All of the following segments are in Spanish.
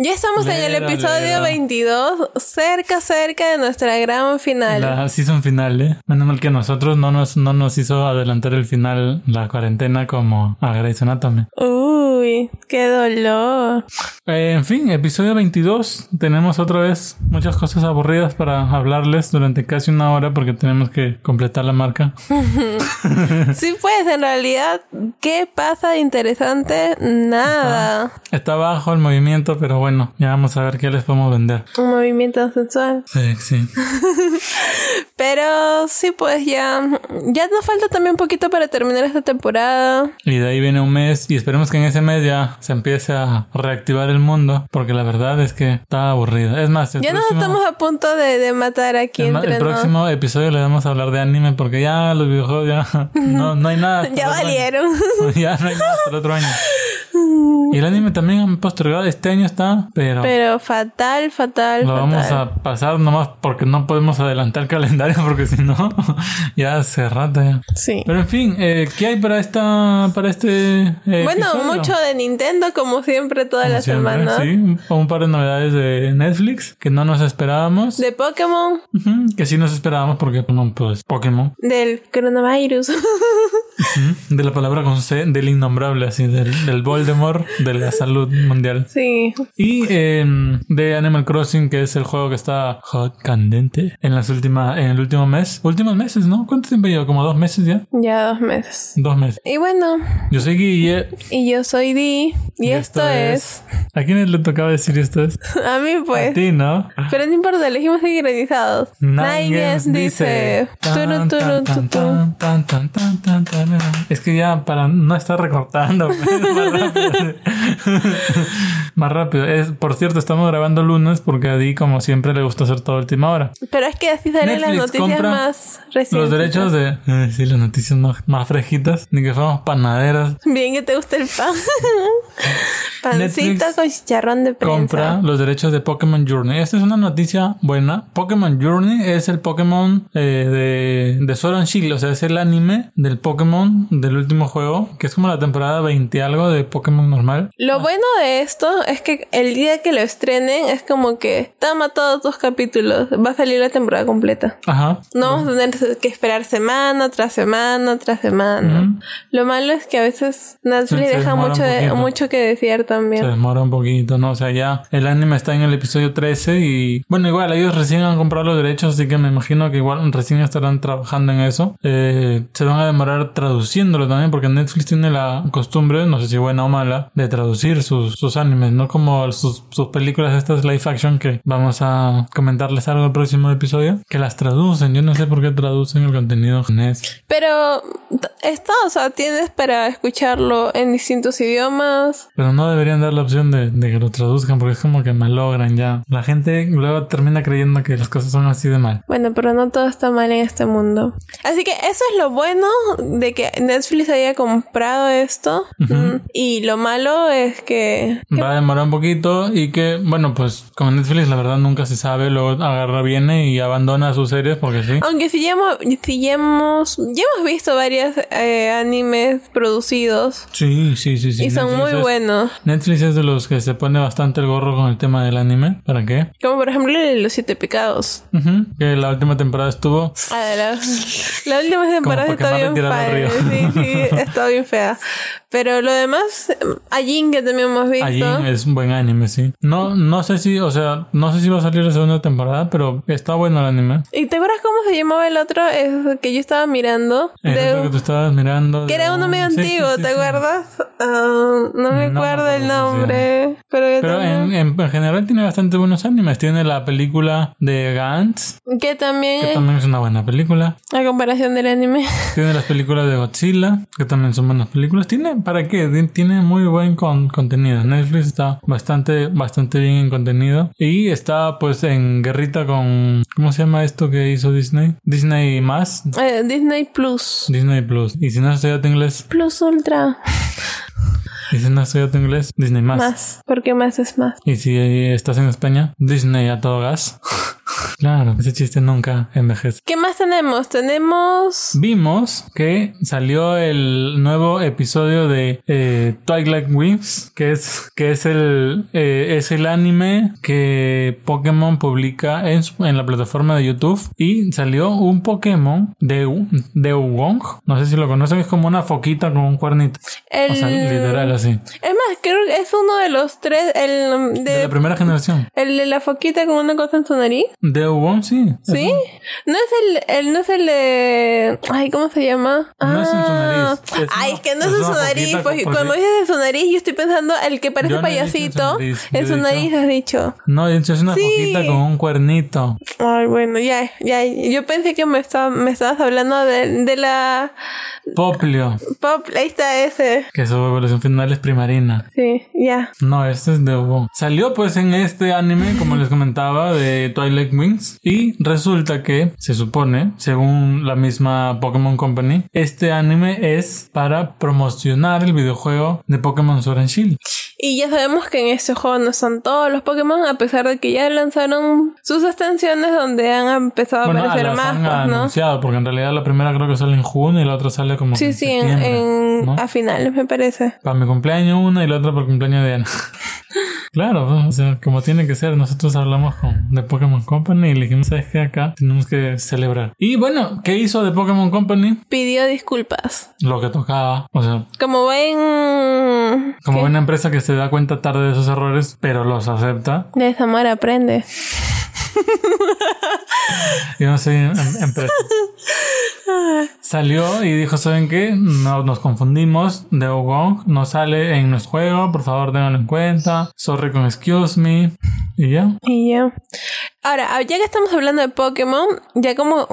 Ya estamos en el episodio lera. 22, cerca, cerca de nuestra gran final. La season final, ¿eh? Menos mal que a nosotros no nos, no nos hizo adelantar el final la cuarentena como a Grey's Anatomy. Uy, qué dolor. Eh, en fin, episodio 22. Tenemos otra vez muchas cosas aburridas para hablarles durante casi una hora porque tenemos que completar la marca. Sí, pues, en realidad, ¿qué pasa de interesante? Nada. Está bajo el movimiento, pero bueno, ya vamos a ver qué les podemos vender. Un movimiento sensual. Sí, sí. Pero sí, pues ya. Ya nos falta también un poquito para terminar esta temporada. Y de ahí viene un mes y esperemos que en ese mes ya se empiece a reactivar el mundo porque la verdad es que está aburrido. Es más, Ya nos próximo- estamos a punto de, de matar aquí El, entre el nos. próximo episodio le vamos a hablar de anime porque ya los videojuegos ya no, no hay nada. Ya valieron. ya no hay nada hasta el otro año. Y el anime también han postergado. Este año está, pero, Pero fatal, fatal, lo fatal. vamos a pasar nomás porque no podemos adelantar el calendario porque si no ya se rata ya. Sí. Pero en fin, eh, ¿qué hay para esta para este eh, Bueno, episodio? mucho de Nintendo, como siempre, toda Como la siempre, semana. Sí, un, un par de novedades de Netflix que no nos esperábamos. De Pokémon, Ujú, que sí nos esperábamos porque pues Pokémon. del coronavirus. De la palabra con C, del innombrable, así, del, del Voldemort de la salud mundial. sí. Y eh, de Animal Crossing, que es el juego que está hot, candente en las últimas, en el último mes. Últimos meses, ¿no? ¿Cuánto tiempo lleva? ¿Como dos meses ya? Ya dos meses. Dos meses. Y bueno, Yo soy Guille. y yo soy Y, esto, es... ¿A quién le tocaba decir esto es? A mí, A pues. ti, ¿no? Pero no importa, elegimos sincronizados. Nines dice. Es que ya para no estar recortando pues, más rápido. Es, por cierto, estamos grabando lunes porque a Di, como siempre, le gusta hacer todo a última hora. Pero es que así salen las noticias más recientes. Los derechos de. eh, sí, las noticias más, más fresquitas. Ni que fuéramos panaderas. Bien que te gusta el pan. Pancito Netflix con chicharrón de prensa. compra los derechos de Pokémon Journey. Esta es una noticia buena. Pokémon Journey es el Pokémon eh, de, de Sword and Shield, o sea, es el anime del Pokémon del último juego, que es como la temporada 20 algo de Pokémon normal. Lo bueno de esto es que el día que lo estrenen es como que toma todos tus capítulos, va a salir la temporada completa. Ajá. No vamos a tener que esperar semana tras semana tras semana. Lo malo es que a veces Netflix Se- se deja mucho, de- mucho que desear Se también. demora un poquito, ¿no? O sea, ya el anime está en el episodio 13 y bueno, igual ellos recién han comprado los derechos, así que me imagino que igual recién estarán trabajando en eso. Eh, se van a demorar traduciéndolo también porque Netflix tiene la costumbre, no sé si buena o mala, de traducir sus, sus animes, no como sus, sus películas estas live action que vamos a comentarles algo el próximo episodio, que las traducen. Yo no sé por qué traducen el contenido japonés. Pero esto, o sea, tienes para escucharlo en distintos idiomas. Pero no deberían dar la opción de, de que lo traduzcan porque es como que malogran ya. La gente luego termina creyendo que las cosas son así de mal. Bueno, pero no todo está mal en este mundo. Así que eso es lo bueno de que Netflix haya comprado esto. Mm, Y lo malo es que... Va demorar un poquito y que, bueno, pues con Netflix la verdad nunca se sabe, luego agarra, viene y abandona sus series porque sí. Aunque si ya hemos, si ya hemos, ya hemos visto varios eh, animes producidos Sí, sí, sí, sí. y son Netflix muy es- buenos. Netflix es de los que se pone bastante el gorro con el tema del anime. ¿Para qué? Como por ejemplo Los Siete Pecados. Ujú, Que la última temporada estuvo... Ah, la, la última temporada está bien fea. Sí, sí, está bien fea. Pero lo demás, a Jin que también hemos visto. Es un buen anime, sí. No, no sé si, o sea, no sé si va a salir la segunda temporada, pero está bueno el anime. ¿Y te acuerdas cómo se llamaba el otro? Es que yo estaba mirando. El de- otro que tú estabas mirando. que de era uno un- medio sí, antiguo, sí, ¿te acuerdas? Ah, no me No acuerdo el nombre. Pero, en, también, en, en general tiene bastante buenos animes. Tiene la película de Gantz, que también, que también es una buena película. a comparación del anime. Tiene las películas de Godzilla, que también son buenas películas. Tiene, ¿para qué? Ti- Tiene muy buen con- contenido. Netflix está bastante, bastante bien en contenido. Y está pues en guerrita con, ¿cómo se llama esto que hizo Disney? Disney más. Eh, Disney Plus. Disney Plus. Y si no has estudiado inglés, Plus Ultra. y si no has estudiado inglés, Disney más. Más. Porque más es más. Y si estás en España, Disney a todo gas. Claro, ese chiste nunca envejece. ¿Qué más tenemos? Tenemos... Vimos que salió el nuevo episodio de eh, Twilight Wings, que es, que es el, eh, es el anime que Pokémon publica en, su- en la plataforma de YouTube y salió un Pokémon de, de Wong. No sé si lo conocen, es como una foquita con un cuernito. El... O sea, literal así. Es más, creo que es uno de los tres, el De la primera generación. el de la foquita con una cosa en su nariz. De Wong, sí. ¿Sí? No es el, el no es el de... Ay, ¿cómo se llama? No es en su nariz, es Ay, una- es que no es es en su nariz. Pues, cuando dices en su nariz, yo estoy pensando el que parece no dicho en su payasito. nariz, En su dicho- nariz has dicho. No, es una Sí. foquita con un cuernito. Ay, bueno, ya, ya. Yo pensé que me, estaba, me estabas hablando de, de la Poplio, pop. Ahí está ese. que su evolución final es primarina. Sí, ya. No, este es de Wong. Salió pues en este anime, como les comentaba, de Twilight Wings. Y resulta que, se supone, según la misma Pokémon Company, este anime es para promocionar el videojuego de Pokémon Sword and Shield. Y ya sabemos que en este juego no están todos los Pokémon, a pesar de que ya lanzaron sus extensiones donde han empezado a Bueno, aparecer las más, han pues, ¿no? anunciado, porque en realidad la primera creo que sale en junio y la otra sale como Sí, en sí, septiembre, en- ¿no? a finales me parece. Para mi cumpleaños una y la otra para el cumpleaños de Ana. claro, o sea, como tiene que ser, nosotros hablamos con The Pokémon Company y le dijimos, ¿sabes qué? Acá tenemos que celebrar. Y bueno, ¿qué hizo The Pokémon Company? Pidió disculpas. Lo que tocaba. O sea, Como ven... como ¿qué? una empresa que se da cuenta tarde de esos errores, pero los acepta. De esa manera aprende. Yo no soy em- empresa. Salió y dijo, ¿saben qué? No, nos confundimos. The Wong no sale en nuestro juego. Por favor, tenganlo en cuenta. Sorry con excuse me. Y ya. Y ya. Ahora, ah, ya que estamos hablando de Pokémon, ya como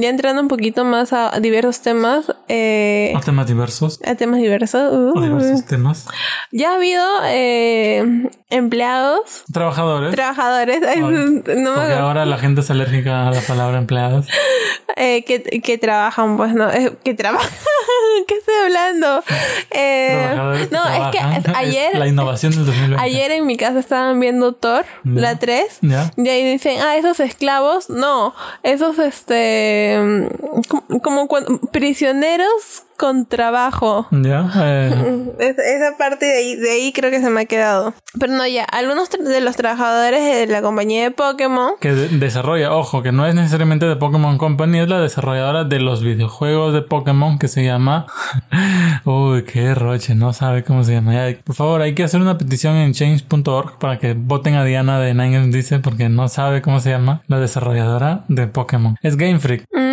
ya entrando un poquito más a diversos temas, eh, A temas diversos. a temas diversos, uh, A diversos temas. ya ha habido eh, empleados, Trabajadores. trabajadores, ay, no me Porque acuerdo, ahora la gente es alérgica a la palabra empleados. eh, que, que trabajan, pues no, eh, que trabajan, ¿qué estoy hablando? Eh, Trabajadores que no, es que trabajan. Es ayer, la innovación del 2020. ayer en mi casa estaban viendo Thor, la 3, Ya. Y ahí dicen, ah, esos esclavos, no, esos, este, mm, como, como cuando- prisioneros con trabajo. Ya. eh, Es- esa parte de ahí, de ahí creo que se me ha quedado. Pero no, ya, algunos de los trabajadores de la compañía de Pokémon, que de- desarrolla, ojo, que no es necesariamente de Pokémon Company, es la desarrolladora de los videojuegos de Pokémon que se llama. Uy, qué roche, no sabe cómo se llama. Ya, por favor, hay que hacer una petición en change.org para que voten a Diana de Nine Games Dice porque no sabe cómo se llama la desarrolladora de Pokémon. Es Game Freak. mm,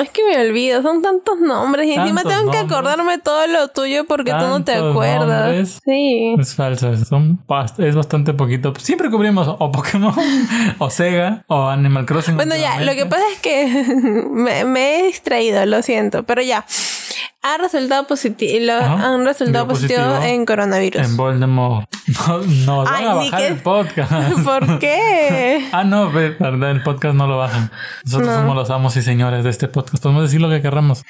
es que me olvido, son tantos nombres y encima tengo que acordarme todo lo tuyo porque tú no te acuerdas. nombres. Sí. Es falso, son es bastante poquito. Siempre cubrimos o Pokémon, o Sega, o Animal Crossing. Bueno, ya, lo que pasa es que me, me he distraído, lo siento, pero ya. Ha resultado positivo, han resultado positivo, positivo en coronavirus. En Voldemort. No, no van Ay, a ni bajar que- el podcast. ¿Por qué? Ah, no, ve- verdad, el podcast no lo bajan. Nosotros No. somos los amos y señores de este podcast. Podemos decir lo que querramos.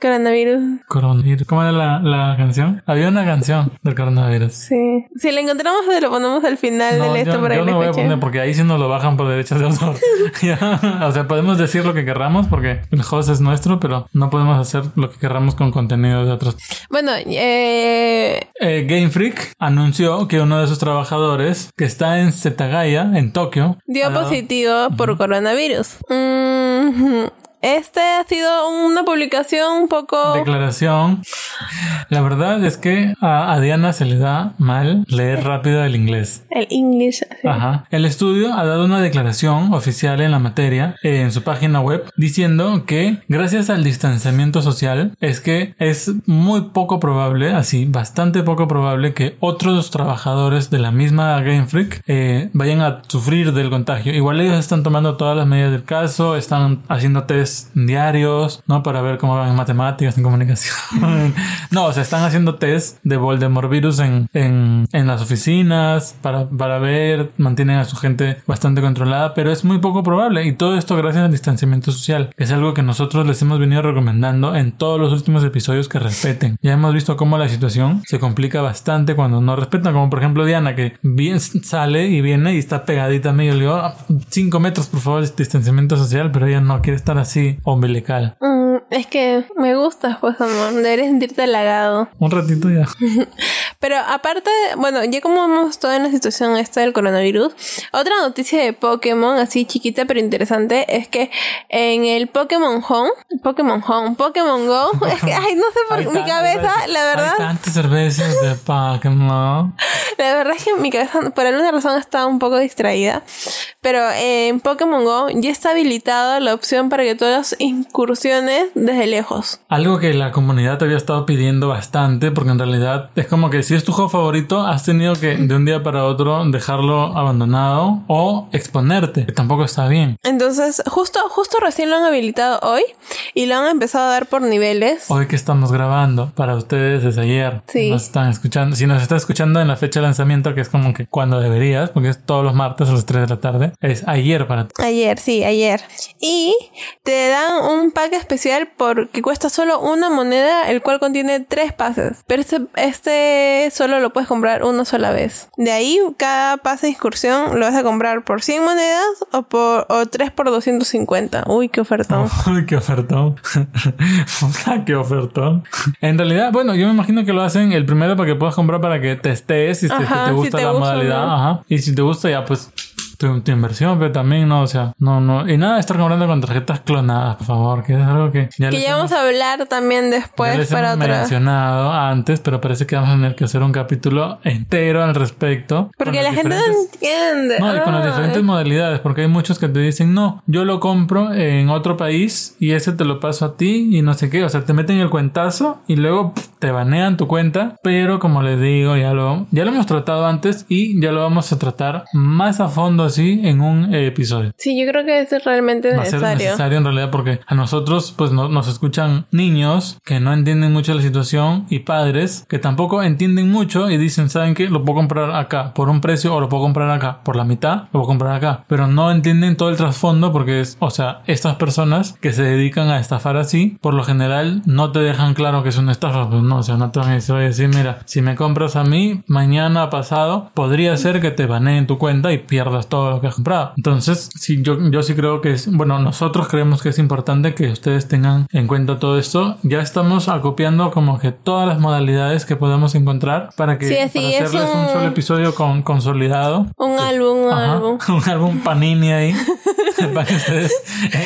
Coronavirus. Coronavirus. ¿Cómo era la, la canción? Había una canción del coronavirus. Sí. Si lo encontramos, lo ponemos al final No, del esto yo, para yo que no lo voy a poner porque ahí sí nos lo bajan por derechos de autor. O sea, podemos decir lo que querramos porque el host es nuestro, pero no podemos hacer lo que querramos con contenido de otros. Bueno, eh, Eh, Game Freak anunció que uno de sus trabajadores, que está en Setagaya, en Tokio, dio dado- positivo por coronavirus. Mm, este ha sido una publicación un poco... Declaración. La verdad es que a, a Diana se le da mal leer rápido el inglés. El English. sí. Ajá. El estudio ha dado una declaración oficial en la materia eh, en su página web diciendo que gracias al distanciamiento social es que es muy poco probable, así bastante poco probable que otros trabajadores de la misma Game Freak eh, vayan a sufrir del contagio. Igual ellos están tomando todas las medidas del caso, están haciendo test diarios, ¿no? Para ver cómo van en matemáticas, en comunicación. no, o sea, están haciendo test de Voldemort virus en, en, en las oficinas para, para ver, mantienen a su gente bastante controlada, pero es muy poco probable y todo esto gracias al distanciamiento social. Es algo que nosotros les hemos venido recomendando en todos los últimos episodios que respeten. Ya hemos visto cómo la situación se complica bastante cuando no respetan, como por ejemplo Diana, que bien sale y viene y está pegadita. Yo le digo, 5 ah, metros por favor, distanciamiento social, pero ella no quiere estar así umbilical. Mm, es que me gusta, pues amor, deberías sentirte halagado. Un ratito ya. Pero aparte, bueno, ya como hemos estado en la situación esta del coronavirus, otra noticia de Pokémon, así chiquita pero interesante, es que en el Pokémon Home, Pokémon Home, Pokémon Go, es que, ay, no sé por mi cabeza, la verdad. Hay tantas cervezas de Pokémon. La verdad es que mi cabeza, por alguna razón, está un poco distraída. Pero en Pokémon Go ya está habilitada la opción para que todas incursiones desde lejos. Algo que la comunidad había estado pidiendo bastante, porque en realidad es como que si es tu juego favorito, has tenido que de un día para otro dejarlo abandonado o exponerte, que tampoco está bien. Entonces, justo, justo recién lo han habilitado hoy y lo han empezado a dar por niveles. Hoy que estamos grabando para ustedes es ayer. Sí. Nos están escuchando. Si nos está escuchando en la fecha de lanzamiento, que es como que cuando deberías, porque es todos los martes a las 3 de la tarde, es ayer para ti. Ayer, sí, ayer. Y te dan un pack especial porque cuesta solo una moneda, el cual contiene tres pases. Pero este, este solo lo puedes comprar una sola vez. De ahí, cada pase de excursión lo vas a comprar por 100 monedas o por o 3 por 250. Uy, qué ofertón. Uy, qué ofertón. qué ofertón. En realidad, bueno, yo me imagino que lo hacen el primero para que puedas comprar para que testees si, te, te gusta la modalidad. Ajá. Y si te gusta, ya pues tu, inversión, pero también no, o sea, no, no. Y nada de estar comprando con tarjetas clonadas, por favor, que es algo que ya, que ya vamos a hablar también después ya les para hemos mencionado antes, pero parece que vamos a tener que hacer un capítulo entero al respecto. Porque la gente no entiende. No, y con las diferentes modalidades, porque hay muchos que te dicen, no, yo lo compro en otro país y ese te lo paso a ti y no sé qué, o sea, te meten el cuentazo y luego te banean tu cuenta, pero como les digo, ya lo, ya lo hemos tratado antes y ya lo vamos a tratar más a fondo así en un episodio. Sí, yo creo que es realmente necesario. Va a ser necesario en realidad porque a nosotros pues no, nos escuchan niños que no entienden mucho la situación y padres que tampoco entienden mucho y dicen, ¿saben qué? Lo puedo comprar acá por un precio o lo puedo comprar acá por la mitad, lo puedo comprar acá. Pero no entienden todo el trasfondo porque es, o sea, estas personas que se dedican a estafar así, por lo general no te dejan claro que es una estafa, pues no, o sea, no te van a decir, mira, si me compras a mí, mañana pasado, podría ser que te baneen tu cuenta y pierdas todo lo que has comprado. Entonces, sí, yo, yo sí creo que es, bueno, nosotros creemos que es importante que ustedes tengan en cuenta todo esto. Ya estamos acopiando como que todas las modalidades que podemos encontrar para que sí, hacerles un... solo episodio con, consolidado. Un álbum, un álbum. Un álbum panini ahí. para que ustedes,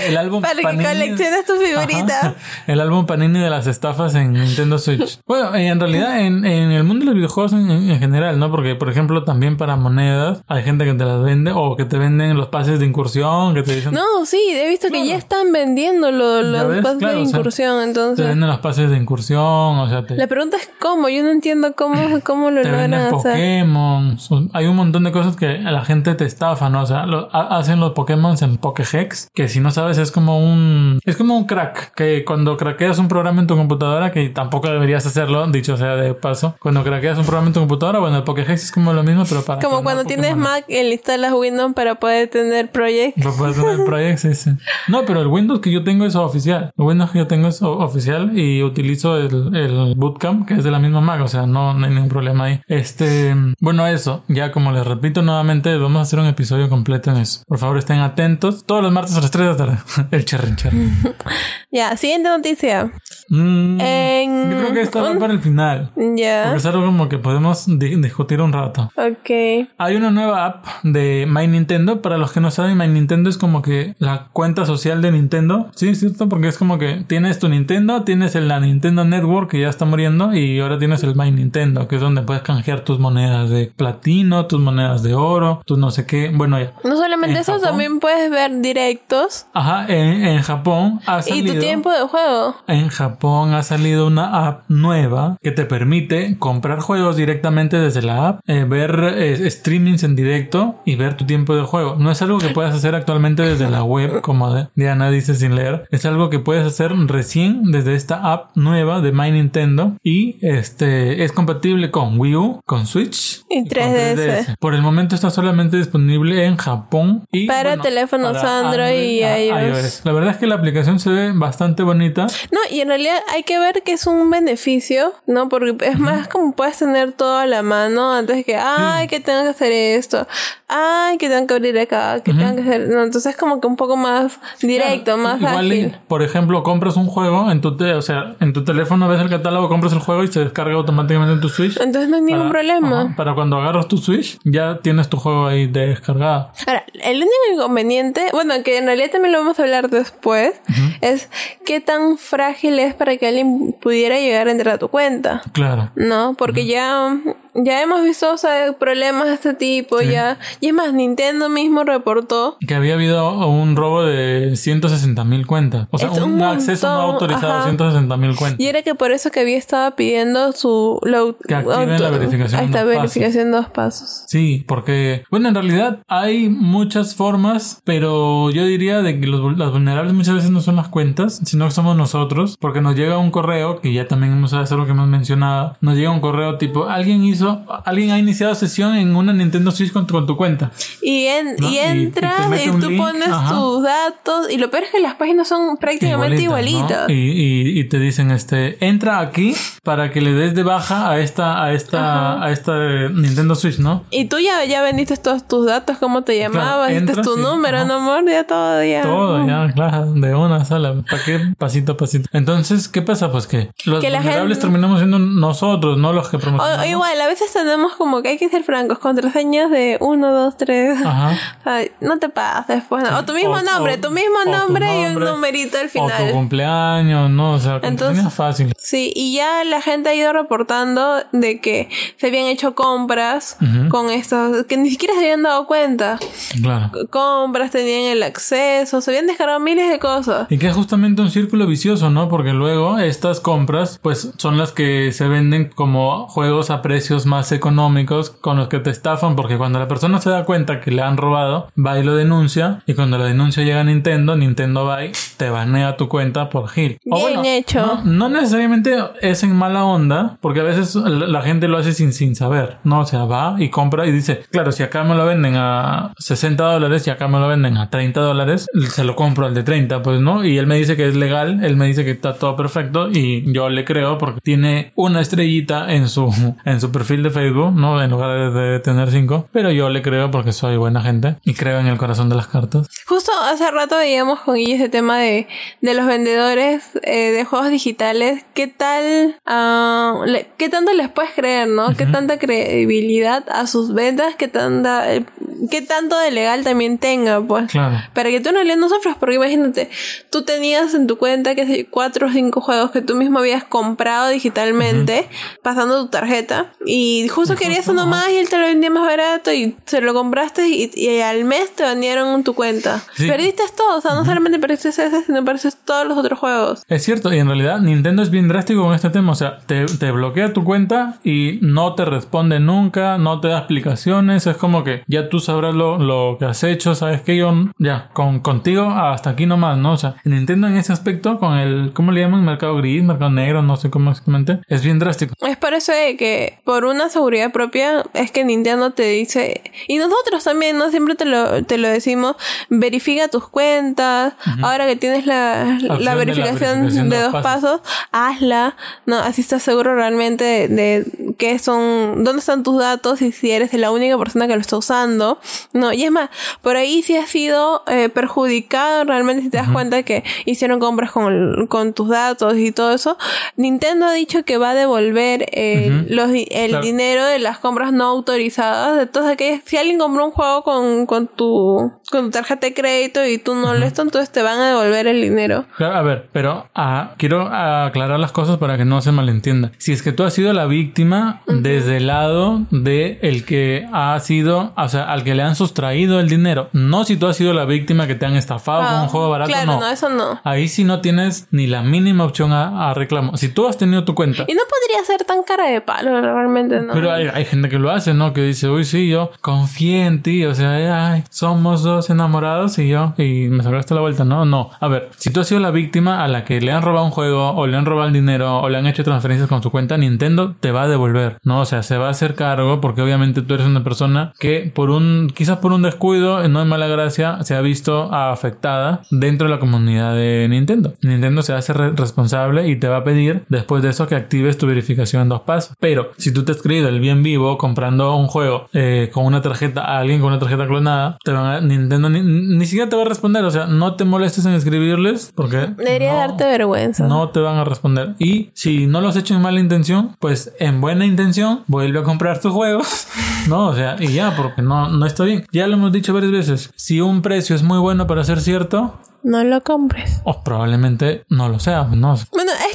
el álbum para que colecciones tus figuritas. el álbum panini de las estafas en Nintendo Switch. Bueno, en realidad en, en el mundo de los videojuegos en, en, general, ¿no? Porque, por ejemplo, también para monedas hay gente que te las vende o que te venden los pases de incursión, que te dicen... No, sí, he visto que ya están vendiendo los, los pases de incursión, entonces... Te venden los pases de incursión, o sea... Te... La pregunta es cómo, yo no entiendo cómo, cómo lo te logran hacer. Pokémon, hay un montón de cosas que la gente te estafa, ¿no? O sea, lo, hacen los Pokémon en Pokéhex, que si no sabes es como un... Es como un crack, que cuando craqueas un programa en tu computadora, que tampoco deberías hacerlo, dicho sea de paso, cuando craqueas un programa en tu computadora, bueno, el Pokéhex es como lo mismo, pero para... Como cuando tienes Mac, instalas Windows para poder tener Project. Para poder tener Project, sí, sí. No, pero el Windows que yo tengo es oficial. El Windows que yo tengo es oficial y utilizo el, el Bootcamp, que es de la misma Mac, o sea, no, no hay ningún problema ahí. Este, bueno, eso, ya como les repito nuevamente, vamos a hacer un episodio completo en eso. Por favor, estén atentos. Todos los martes a las 3 de la tarde. el cherry cherry. ya, siguiente noticia. Mm, En Yo creo que esta va un- para el final. Ya. Porque es algo como que podemos di- discutir un rato. Ok. Hay una nueva app de My Nintendo. Para los que no saben, My Nintendo es como que la cuenta social de Nintendo. Sí, cierto, porque es como que tienes tu Nintendo, tienes la Nintendo Network que ya está muriendo y ahora tienes el My Nintendo, que es donde puedes canjear tus monedas de platino, tus monedas de oro, tus no sé qué. Bueno, ya. No solamente En eso, Japón. también puedes ver directos Ajá, en, en Japón ha y salido. tu tiempo de juego. En Japón ha salido una app nueva que te permite comprar juegos directamente desde la app, eh, ver eh, streamings en directo y ver tu tiempo de juego. No es algo que puedas hacer actualmente desde la web, como Diana dice sin leer. Es algo que puedes hacer recién desde esta app nueva de My Nintendo y este es compatible con Wii U, con Switch Y con 3DS. Por el momento está solamente disponible en Japón y Para teléfonos Android y a- iOS. La verdad es que la aplicación se ve bastante bonita. No, y en realidad hay que ver que es un beneficio, ¿no? Porque es más como puedes tener todo a la mano antes que, ay, que tengo que hacer esto, ay, que tengo que abrir acá, que tengo que hacer. No, entonces es como que un poco más directo, más Igual, y, por ejemplo, compras un juego en tu, te- o sea, en tu teléfono ves el catálogo, compras el juego y se descarga automáticamente en tu Switch. Entonces no hay ningún Para- problema. para cuando agarras tu Switch, ya tienes tu juego ahí descargado. Ahora, el único inconveniente, bueno, que en realidad también lo vamos a hablar después, es qué tan frágil es para que alguien pudiera llegar a entrar a tu cuenta. Claro. ¿no? Porque ya, ya hemos visto o sea, problemas de este tipo, ya. Y es más, Nintendo mismo reportó. Que había habido un robo de 160 mil cuentas. O sea, Es un, un acceso no autorizado a ajá. 160 mil cuentas. Y era que por eso que había estado pidiendo su... la- Que activen la verificación está, dos verificación en dos pasos. Sí, porque, bueno, en realidad hay muchas formas, pero yo diría de que los, las vulnerables muchas veces no son las cuentas, sino que somos nosotros, porque nos llega un correo, que ya también hemos es algo que hemos mencionado, nos llega un correo tipo, alguien hizo, alguien ha iniciado sesión en una Nintendo Switch con tu, con tu cuenta. Y, en, ¿No? y Y- y entras y, mete un tú link, pones ajá. tus datos. Y lo peor es que las páginas son prácticamente igualitas. ¿no? Y, y- y te dicen, este, entra aquí para que le des de baja a esta, a esta, a esta eh, Nintendo Switch, ¿no? Y tú ya, ya vendiste todos tus datos, cómo te llamabas, entras tu y- número, ajá. ¿no, amor? Ya todo, ya. Todo, ya, claro, de una sola. ¿Para qué? Pasito a pasito. Entonces, ¿qué pasa? Pues que los Que la vulnerables gente- terminamos siendo nosotros, no los que promocionamos. o igual, a veces tenemos como que hay que ser francos, contraseñas de 1, 2, 3. Ajá. Ay, no te pases, pues. no. O tu mismo O- nombre, o- tu mismo tu nombre y un numerito al O tu final. cumpleaños, ¿no? O sea, Entonces- es fácil. Sí, y ya la gente ha ido reportando de que se habían hecho compras con estos, que ni siquiera se habían dado cuenta. Claro. Compras, tenían el acceso, se habían descargado miles de cosas. Y que es justamente un círculo vicioso, ¿no? Porque luego estas compras, pues son las que se venden como juegos a precios más económicos con los que te estafan, porque cuando la persona se da cuenta que le han robado, va y lo denuncia, y cuando la denuncia llega a Nintendo, Nintendo va y te banea tu cuenta por Gil. Bien hecho. No, no necesariamente es en mala onda, porque a veces la la gente lo hace sin, sin saber, ¿no? O sea, va y compra y dice, claro, si acá me lo venden a 60 dólares y acá me lo venden a 30 dólares, se lo compro al de 30, pues, ¿no? Y él me dice que es legal, él me dice que está todo perfecto y yo le creo porque tiene una estrellita en su, en su perfil de Facebook, ¿no? En lugar de, de tener cinco, pero yo le creo porque soy buena gente y creo en el corazón de las cartas. Justo hace rato veíamos con Guille ese tema de, de los vendedores eh, de juegos digitales. ¿Qué tal? ah, le- ¿Qué tanto les puedes creer, no? ¿Qué tanta credibilidad a sus ventas? ¿Qué, tanta, eh, ¿Qué tanto de legal también tenga, pues? Claro. Para que tú en realidad no sufras, porque imagínate, tú tenías en tu cuenta que cuatro o cinco juegos que tú mismo habías comprado digitalmente, pasando tu tarjeta, y justo querías uno más y él te lo vendía más barato y se lo compraste y, y al mes te vendieron tu cuenta. Sí. Perdiste todo, o sea, no solamente perdiste ese, sino perdiste todos los otros juegos. Es cierto, y en realidad Nintendo es bien drástico con este tema. O sea, te, te bloquea tu cuenta y no te responde nunca, no te da explicaciones. Es como que ya tú sabrás lo, lo que has hecho, sabes que yo ya, con, contigo hasta aquí nomás, ¿no? O sea, Nintendo en ese aspecto, con el, ¿cómo le llaman? Mercado gris, mercado negro, no sé cómo exactamente, es bien drástico. Es por eso de que por una seguridad propia es que Nintendo te dice, y nosotros también, ¿no? Siempre te lo, te lo decimos, verifica tus cuentas, ahora que tienes la, Opción de la la verificación verificación de dos pasos. hazla, ¿no? Así estás seguro realmente de, de qué son, dónde están tus datos y si eres la única persona que lo está usando, ¿no? Y es más, por ahí sí has sido eh, perjudicado realmente si te das cuenta que hicieron compras con, con tus datos y todo eso. Nintendo ha dicho que va a devolver eh, Ujú. los, di- el Claro. dinero de las compras no autorizadas. De todas aquellas, si alguien compró un juego con, con tu, con tu tarjeta de crédito y tú no lo estás, entonces te van a devolver el dinero. Claro, a ver, pero ah, quiero aclarar las cosas para que no se malentienda. Si es que tú has sido la víctima desde el lado de el que ha sido, o sea, al que le han sustraído el dinero. No si tú has sido la víctima que te han estafado con un juego barato. Ah, Claro, no. no, eso no. Ahí sí no tienes ni la mínima opción a, a reclamo. Si tú has tenido tu cuenta. Y no podría ser tan cara de palo, realmente no. Pero hay, hay gente que lo hace, ¿no? Que dice, uy, sí, yo confié en ti, o sea, ay, somos dos enamorados y yo, y me sacaste la vuelta, no, no. A ver, si tú has sido la víctima a la que le han robado un juego, o le han robado el dinero, o le han hecho transferencias con su cuenta, Nintendo te va a devolver, ¿no? O sea, se va a hacer cargo porque obviamente tú eres una persona que por un, quizás por un descuido, no es mala gracia, se ha visto afectada dentro de la comunidad de Nintendo. Nintendo se hace re- responsable y te va a pedir después de eso que actives tu verificación en dos pasos. Pero si tú te has creído el bien vivo comprando un juego eh, con una tarjeta a alguien con una tarjeta clonada, te van a, Nintendo ni, ni siquiera te va a responder. O sea, no te molestes en escribirles porque Debería no- darte vergüenza. no te van a responder. Y si no lo has hecho en mala intención, pues en buena intención, vuelve a comprar tus juegos. no, o sea, y ya, porque no, no está bien. Ya lo hemos dicho varias veces. Si un precio es muy bueno para ser cierto, No lo compres. o probablemente no lo sea. No, Bueno, es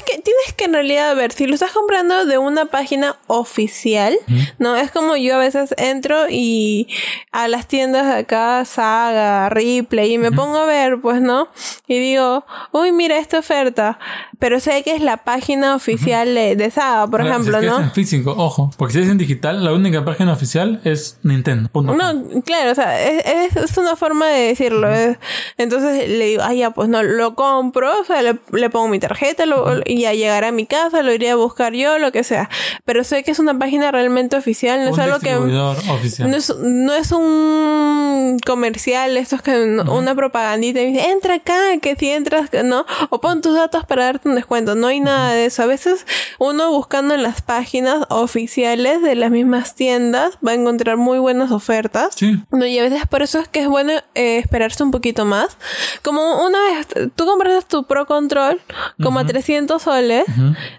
tienes que en realidad ver, si lo estás comprando de una página oficial, ¿no? Es como yo a veces entro y a las tiendas de acá, Saga, Ripley, y me pongo a ver, pues, ¿no? Y digo, uy, mira esta oferta, pero sé que es la página oficial de, de Saga, por Ahora, ejemplo, si es que ¿no? es en físico, ojo. Porque si es en digital, la única página oficial es Nintendo. com. No, claro, o sea, es, es- es una forma de decirlo. es- Entonces le digo, ah, ya, pues no, lo compro, o sea, le, le pongo mi tarjeta lo- y ya llegará a mi casa, lo iré a buscar yo, lo que sea. Pero sé que es una página realmente oficial, no es Un algo que... oficial. No es, no es un comercial, esto es que no- una propagandita y dice, entra acá, que si entras, no, o pon tus datos para darte un descuento. No hay nada de eso. A veces uno buscando en las páginas oficiales de las mismas tiendas va a encontrar muy buenas ofertas. Sí. No, y a veces por eso es que es bueno eh, esperarse un poquito más. Como una vez tú compraste tu Pro Control como a 300 soles,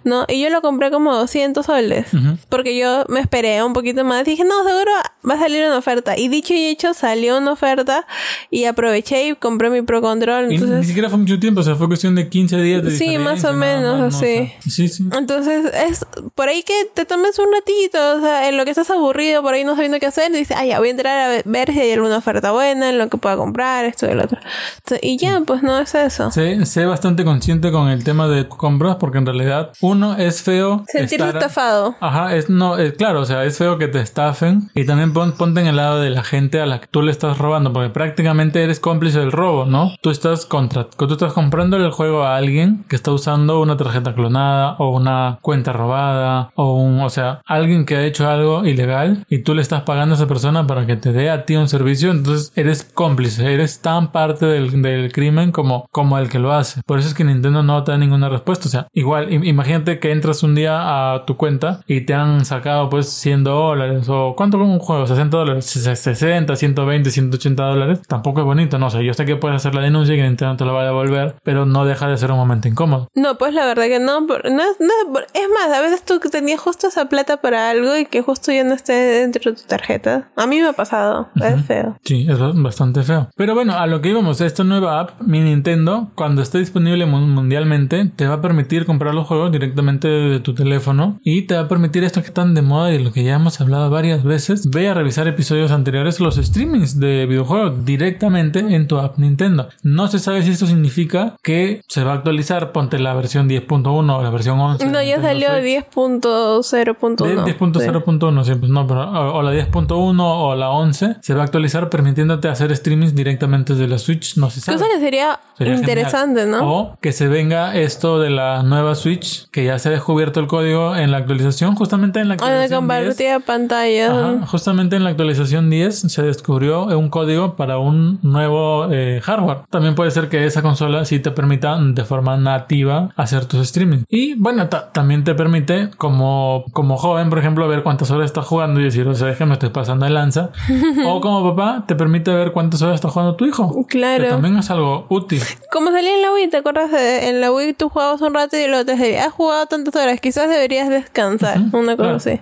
¿no? Y yo lo compré como 200 soles. Porque yo me esperé un poquito más. Dije, no, seguro va a salir una oferta. Y dicho y hecho, salió una oferta y aproveché y compré mi Pro Control. Y ni Entonces, siquiera fue mucho tiempo, o sea, fue cuestión de 15 días de Sí, diferencia, más o menos, más, ¿no? O sea, así. sí, sí. entonces es por ahí que te tomes un ratito, o sea, en lo que estás aburrido, por ahí no sabiendo qué hacer, dices, ah, ya voy a entrar a ve- ver si hay alguna oferta buena, en lo que pueda comprar, esto y el otro. Entonces, y ya, pues no es eso. Sé, sé bastante consciente con el tema de compras porque en realidad uno es feo Sentirse estar- estafado. Ajá, es no, es, claro, o sea, es feo que te estafen y también pon- ponte en el lado de la gente a la que tú le estás robando porque prácticamente eres cómplice del robo, ¿no? Tú estás contra, tú estás comprando el juego a alguien que está usando una tarjeta clonada o una cuenta robada o un, o sea, alguien que ha hecho algo ilegal y tú le estás pagando a esa persona para que te dé a ti un servicio, entonces eres cómplice, eres tan parte del, del crimen como, como el que lo hace. Por eso es que Nintendo no te da ninguna respuesta. O sea, igual, im- imagínate que entras un día a tu cuenta y te han sacado pues 100 dólares o ¿cuánto con un juego? 60 dólares, 60, 120, 180 dólares. Tampoco es bonito, no o sé. yo sé que puedes hacer la denuncia y que Nintendo te lo va a devolver, pero no deja de ser un momento incómodo. No, pues la verdad que no, no, no, es más, a veces tú tenías justo esa plata para algo y que justo ya no esté dentro de tu tarjeta. A mí me ha pasado, es feo. Sí, es ba- bastante feo. Pero bueno, a lo que íbamos, esta nueva app, Mi Nintendo, cuando esté disponible mun- mundialmente, te va a permitir comprar los juegos directamente de tu teléfono y te va a permitir esto que tan de moda y lo que ya hemos hablado varias veces. Ve a revisar episodios anteriores, los streamings de videojuegos directamente en tu app Nintendo. No se sabe si esto significa que se va a actualizar, ponte la versión 10.1 o la versión 11. de No, ya salió Switch. 10.0.1. De 10.0.1, sí, pues no, pero o, o la 10.1 o la 11 se va a actualizar permitiéndote hacer streamings directamente desde la Switch, no se sabe. Cosa que sería, Sería interesante, genial. ¿no? O que se venga esto de la nueva Switch, que ya se ha descubierto el código en la actualización, justamente en la O de actualización 10. compartir de pantalla. Ajá, justamente en la actualización 10 se descubrió un código para un nuevo eh, hardware. También puede ser que esa consola sí te permita de forma nativa hacer tus streaming. Y bueno, ta- también te permite como, como joven, por ejemplo, ver cuántas horas estás jugando y decir, o sea, es que me estoy pasando de lanza. o como papá, te permite ver cuántas horas está jugando tu hijo. Claro. Que también es algo útil. Como salía en la Wii, ¿te acuerdas? De, en la Wii tú jugabas un rato y luego te decía, has jugado tantas horas, quizás deberías descansar. Una cosa Claro. así.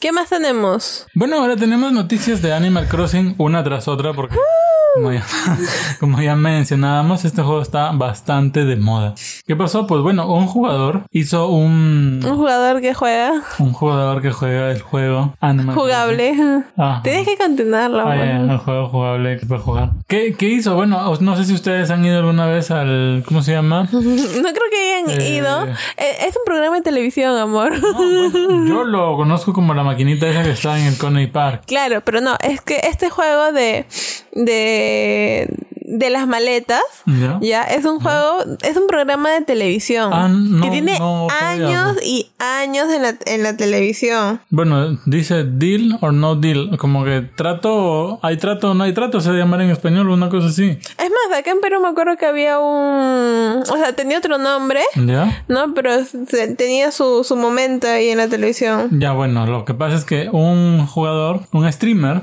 ¿Qué más tenemos? Bueno, ahora tenemos noticias de Animal Crossing una tras otra porque Como ya, como ya mencionábamos, este juego está bastante de moda. ¿Qué pasó? Pues bueno, un jugador hizo un... Un jugador que juega. Un jugador que juega el juego Animal Jugable. Ah. Tienes que continuarlo. Ah, bueno. el juego jugable que puede jugar. ¿Qué, ¿Qué hizo? Bueno, no sé si ustedes han ido alguna vez al... ¿Cómo se llama? No creo que hayan Eh. ido. Eh, Es un programa de televisión, amor. No, bueno, yo lo conozco como la maquinita esa que está en el Coney Park. Claro, pero no, es que este juego de de de las maletas ¿Ya? ya es un juego, es un programa de televisión Ah, no, que tiene no años y años en la, en la televisión. Bueno, dice deal or no deal. Como que trato, hay trato o no hay trato, se llamar en español una cosa así. Es más, acá en Perú me acuerdo que había un, o sea, tenía otro nombre, ¿Ya? ¿no? Pero tenía su, su momento ahí en la televisión. Ya, bueno, lo que pasa es que un jugador, un streamer,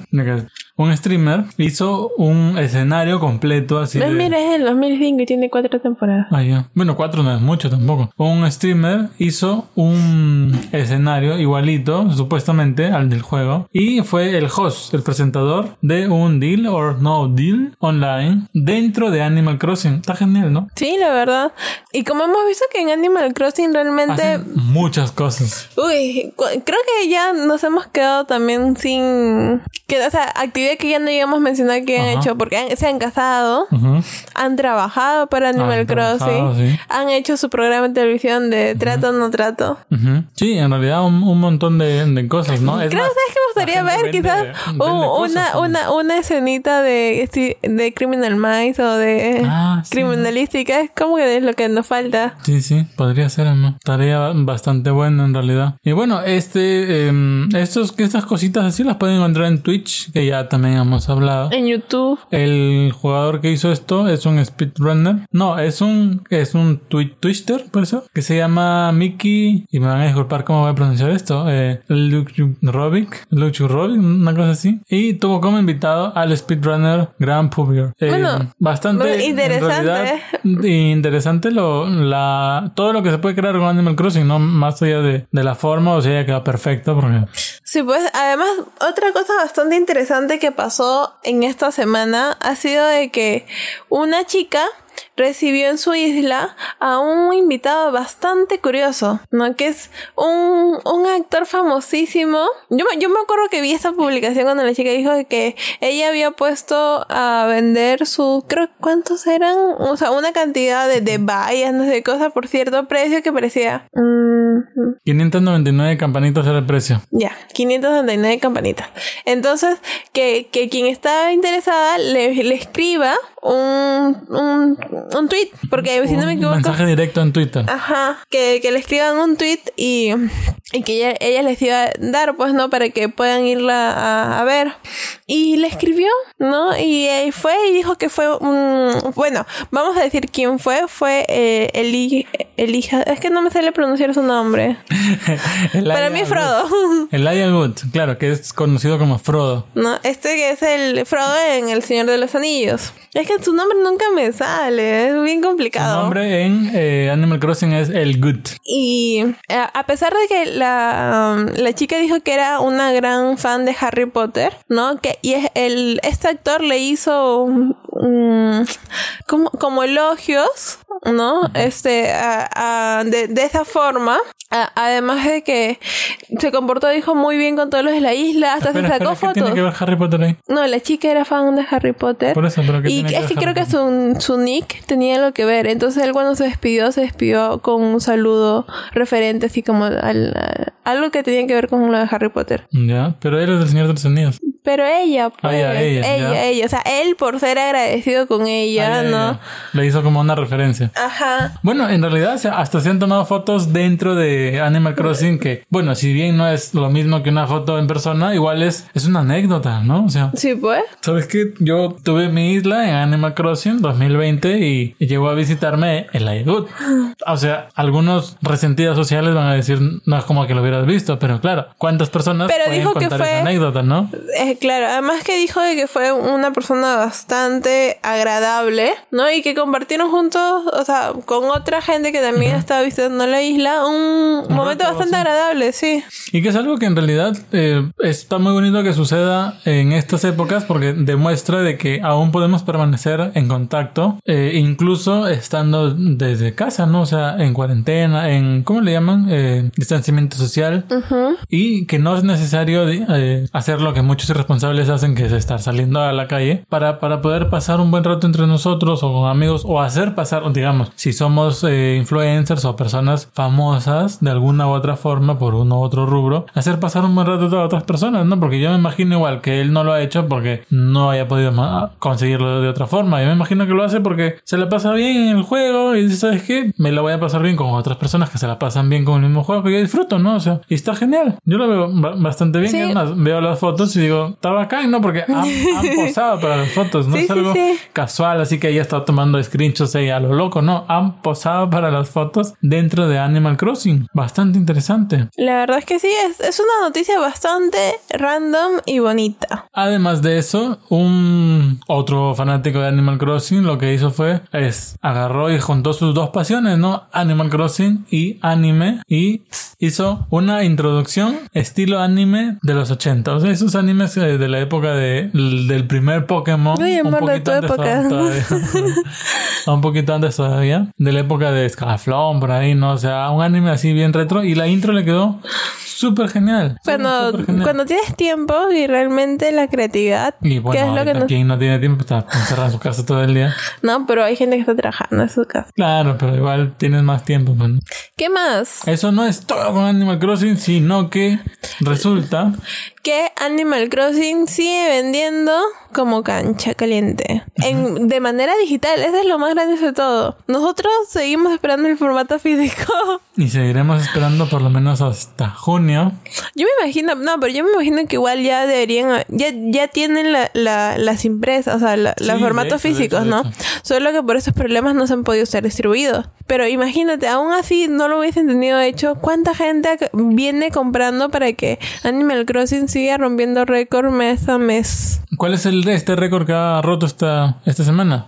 un streamer hizo un escenario completo así ¿Ves? de... Mira, es el 2005 y tiene cuatro temporadas. Ah, ya. Bueno, cuatro no es mucho tampoco. Un streamer hizo un escenario igualito, supuestamente, al del juego. Y fue el host, el presentador de un deal or no deal online dentro de Animal Crossing. Está genial, ¿no? Sí, la verdad. Y como hemos visto que en Animal Crossing realmente... Hacen muchas cosas. Uy, creo que ya nos hemos quedado también sin... Que, o sea, que ya no íbamos a mencionar que han hecho, porque han- se han casado, Ujú. han trabajado para Animal Han Crossing, sí. han hecho su programa de televisión de trato o no trato. Ujú. Sí, en realidad un, un montón de, de cosas, ¿no? Es Creo, más, ¿sabes qué me gustaría ver? vende- Quizás vende un- cosas una, también. una, una escenita de, de Criminal Minds o de Ah, sí. criminalística. Es como que es lo que nos falta. Sí, sí, podría ser, ¿no? Tarea bastante buena en realidad. Y bueno, este, em, estos, estas cositas así las pueden encontrar en Twitch, que ya también hemos hablado. En YouTube. El jugador que hizo esto es un speedrunner. No, es un es un twi- twister, por eso, que se llama Mickey y me van a disculpar cómo voy a pronunciar esto. Eh, Luchurovic, Luchurovic, una cosa así. Y tuvo como invitado al speedrunner Graham Pubier. Eh, Bueno, bastante interesante. realidad, interesante lo la todo lo que se puede crear con Animal Crossing, no más allá de, de la forma, o sea, ya queda perfecto porque Sí, pues además otra cosa bastante interesante que pasó en esta semana ha sido de que una chica recibió en su isla a un invitado bastante curioso, ¿no? Que es un, un actor famosísimo. Yo, yo me acuerdo que vi esta publicación cuando la chica dijo que ella había puesto a vender sus, creo, ¿cuántos eran? O sea, una cantidad de, de vallas, no sé, cosas por cierto precio que parecía... mm, 599 campanitas era el precio. ya, 599 campanitas. Entonces, que, que quien está interesada le, le escriba un, un, un tweet. Porque si no me Un equivoco. mensaje directo en Twitter. Ajá, que, que le escriban un tweet y, y que ella, ella les iba a dar, pues, ¿no? Para que puedan irla a, a ver. Y le escribió, ¿no? Y eh, fue y dijo que fue un... Bueno, vamos a decir quién fue. Fue eh, el, hi- el hija... Es que no me sale pronunciar su nombre. Para mí es Frodo. Elijah Wood, claro, que es conocido como Frodo. ¿no? Este que es el Frodo en El Señor de los Anillos. Es que su nombre nunca me sale, es bien Su complicado. nombre en eh, Animal Crossing es El Good. Y eh, a pesar de que la, um, la chica dijo que era una gran fan de Harry Potter, ¿no? Que y es el este actor le hizo como, como elogios, ¿no? Este a- a- de, de esa forma. Además de que se comportó, dijo muy bien con todos los de la isla, hasta Espera, se sacó espera, ¿qué tiene fotos. que ver Harry Potter ahí? No, la chica era fan de Harry Potter. Por eso, pero ¿qué y es que creo que su, su nick tenía algo que ver. Entonces él cuando se despidió, se despidió con un saludo referente así como al, a- algo que tenía que ver con lo de Harry Potter. Ya, pero eres del Señor de los Anillos. Pero ella, pues, Ah, ya, ella, ella, ya. ella. O sea, él por ser agradecido con ella, Ah, ya, ¿no? Le hizo como una referencia. Ajá. Bueno, en realidad hasta se han tomado fotos dentro de Animal Crossing que, bueno, si bien no es lo mismo que una foto en persona, igual es, es una anécdota, ¿no? O sea, Sí, pues. ¿sabes qué? Yo tuve mi isla en Animal Crossing 2020 y, y llegó a visitarme el Good. O sea, algunos resentidos sociales van a decir, no es como que lo hubieras visto, pero claro, ¿cuántas personas Pero pueden dijo que contar fue- esa anécdota, no? claro, además que dijo de que fue una persona bastante agradable, ¿no? Y que compartieron juntos, o sea, con otra gente que también estaba visitando la isla, un, momento bastante agradable, sí. Y que es algo que en realidad eh, está muy bonito que suceda en estas épocas porque demuestra de que aún podemos permanecer en contacto, eh, incluso estando desde casa, ¿no? O sea, en cuarentena, en, ¿cómo le llaman? Eh, distanciamiento social. Y que no es necesario eh, hacer lo que muchos irresponsables hacen, que es estar saliendo a la calle, para, para poder pasar un buen rato entre nosotros o con amigos o hacer pasar, digamos, si somos eh, influencers o personas famosas de alguna u otra forma por uno u otro rubro, hacer pasar un buen rato a otras personas, ¿no? Porque yo me imagino igual que él no lo ha hecho porque no haya podido conseguirlo de otra forma. Yo me imagino que lo hace porque se le pasa bien en el juego y dice, ¿sabes qué? Me lo voy a pasar bien con otras personas que se la pasan bien con el mismo juego que yo disfruto, ¿no? O sea, y está genial. Yo lo veo ba- bastante bien. Sí. Es más, veo las fotos y digo, está bacán, ¿no? Porque han, han posado para las fotos, no Sí, es sí, algo sí. casual, así que ella está tomando screenshots ahí a lo loco, no. Han posado para las fotos dentro de Animal Crossing. Bastante interesante. La verdad es que sí, es, es una noticia bastante random y bonita. Además de eso, un otro fanático de Animal Crossing lo que hizo fue es agarró y juntó sus dos pasiones, ¿no? Animal Crossing y anime y hizo una introducción estilo anime de los 80. O sea, esos animes de la época de, del primer Pokémon. Uy, amor, de tu época. todavía. un poquito antes todavía. De la época de Escalaflón, por ahí, ¿no? O sea, un anime así bien retro y la intro le quedó súper genial. Cuando, genial. cuando tienes tiempo y realmente la creatividad, Y bueno, es lo que nos... quien no tiene tiempo está encerrado en su casa todo el día. No, pero hay gente que está trabajando en su casa. Claro, pero igual tienes más tiempo. pues, ¿no? ¿Qué más? Eso no es todo con Animal Crossing, sino que resulta Que Animal Crossing sigue vendiendo como cancha caliente. En, de manera digital, eso es lo más grande de todo. Nosotros seguimos esperando el formato físico. y seguiremos esperando por lo menos hasta junio. Yo me imagino, no, pero yo me imagino que igual ya deberían, ya, ya tienen la, la- las impresas, o sea, la- Sí, los formatos hecho, de físicos, hecho, de ¿no? Solo que por esos problemas no se han podido ser distribuidos. Pero imagínate, aún así no lo hubiesen tenido hecho. ¿Cuánta gente viene comprando para que Animal Crossing siga rompiendo récord mes a mes? ¿Cuál es el este récord que ha roto esta, esta semana?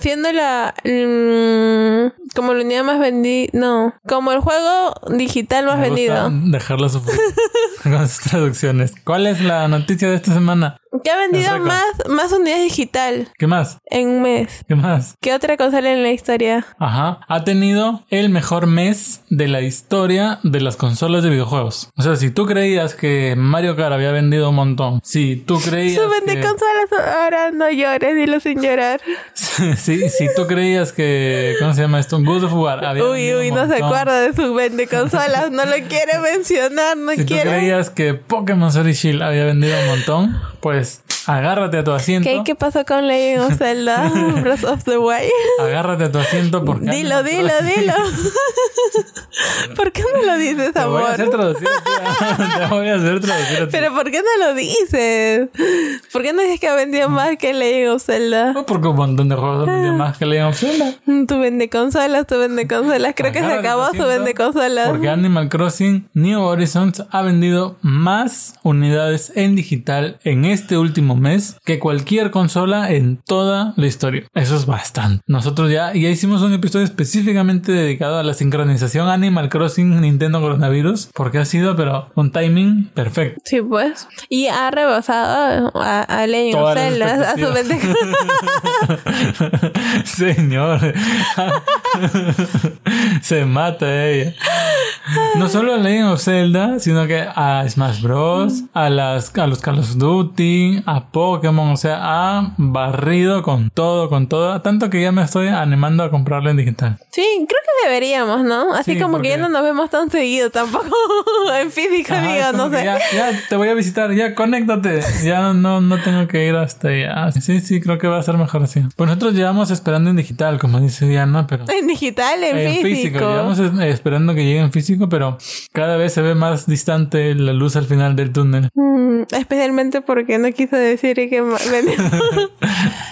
Siendo la mm, como la unidad más vendida, no, como el juego digital más Me gusta vendido. Dejarlo sus traducciones. ¿Cuál es la noticia de esta semana? Que ha vendido más más unidades digital ¿Qué más? en un mes. ¿Qué más? ¿Qué otra consola en la historia? Ajá. Ha tenido el mejor mes de la historia de las consolas de videojuegos. O sea, si tú creías que Mario Kart había vendido un montón, si tú creías Suben de que... consolas, ahora no llores, dilo sin llorar. si, si tú creías que... ¿Cómo se llama esto? God of War había Uy, uy, un no se acuerda de su vende consolas, no lo quiere mencionar, no Si tú quiere. creías que Pokémon Sword y Shield había vendido un montón, pues agárrate a tu asiento. ¿Qué, ¿Qué pasó con Legend of Zelda? Breath of the Wild. Agárrate a tu asiento porque... Dilo, dilo, dilo. ¿Por qué no lo dices, Te voy a amor? hacer traducir. Te voy a hacer traducir. Pero ¿por qué no lo dices? ¿Por qué no dices que ha vendido más que Legend of Zelda? No, Porque un montón de juegos más que of Zelda. Mm, Tu vende consolas, tu vende consolas. Creo que se acabó su vende consolas. Porque Animal Crossing New Horizons ha vendido más unidades en digital en este último mes que cualquier consola en toda la historia. Eso es bastante. Nosotros ya, ya hicimos un episodio específicamente dedicado a la sincronización Animal Crossing Nintendo Coronavirus porque ha sido pero un timing perfecto. Sí, pues. Y ha rebasado a, a Legend of Zelda, a su vende Señor. Se mata ella. No solo a Legend of Zelda, sino que a Smash Bros, a las a los Call of Duty, a Pokémon, o sea, ha barrido con todo, con todo, tanto que ya me estoy animando a comprarlo en digital. Sí, creo que deberíamos, ¿no? Así Sí, como que ya porque- no nos vemos tan seguido tampoco en físico, Ajá, digo, no sé. Ya, ya te voy a visitar, ya conéctate. Ya no, no tengo que ir hasta allá. Sí, sí, creo que va a ser mejor así. Pues nosotros llevamos esperando en digital, como dice Diana, pero En digital, en, en físico. Llevamos esperando que llegue en físico, pero cada vez se ve más distante la luz al final del túnel. Mm, especialmente porque no quiso decir que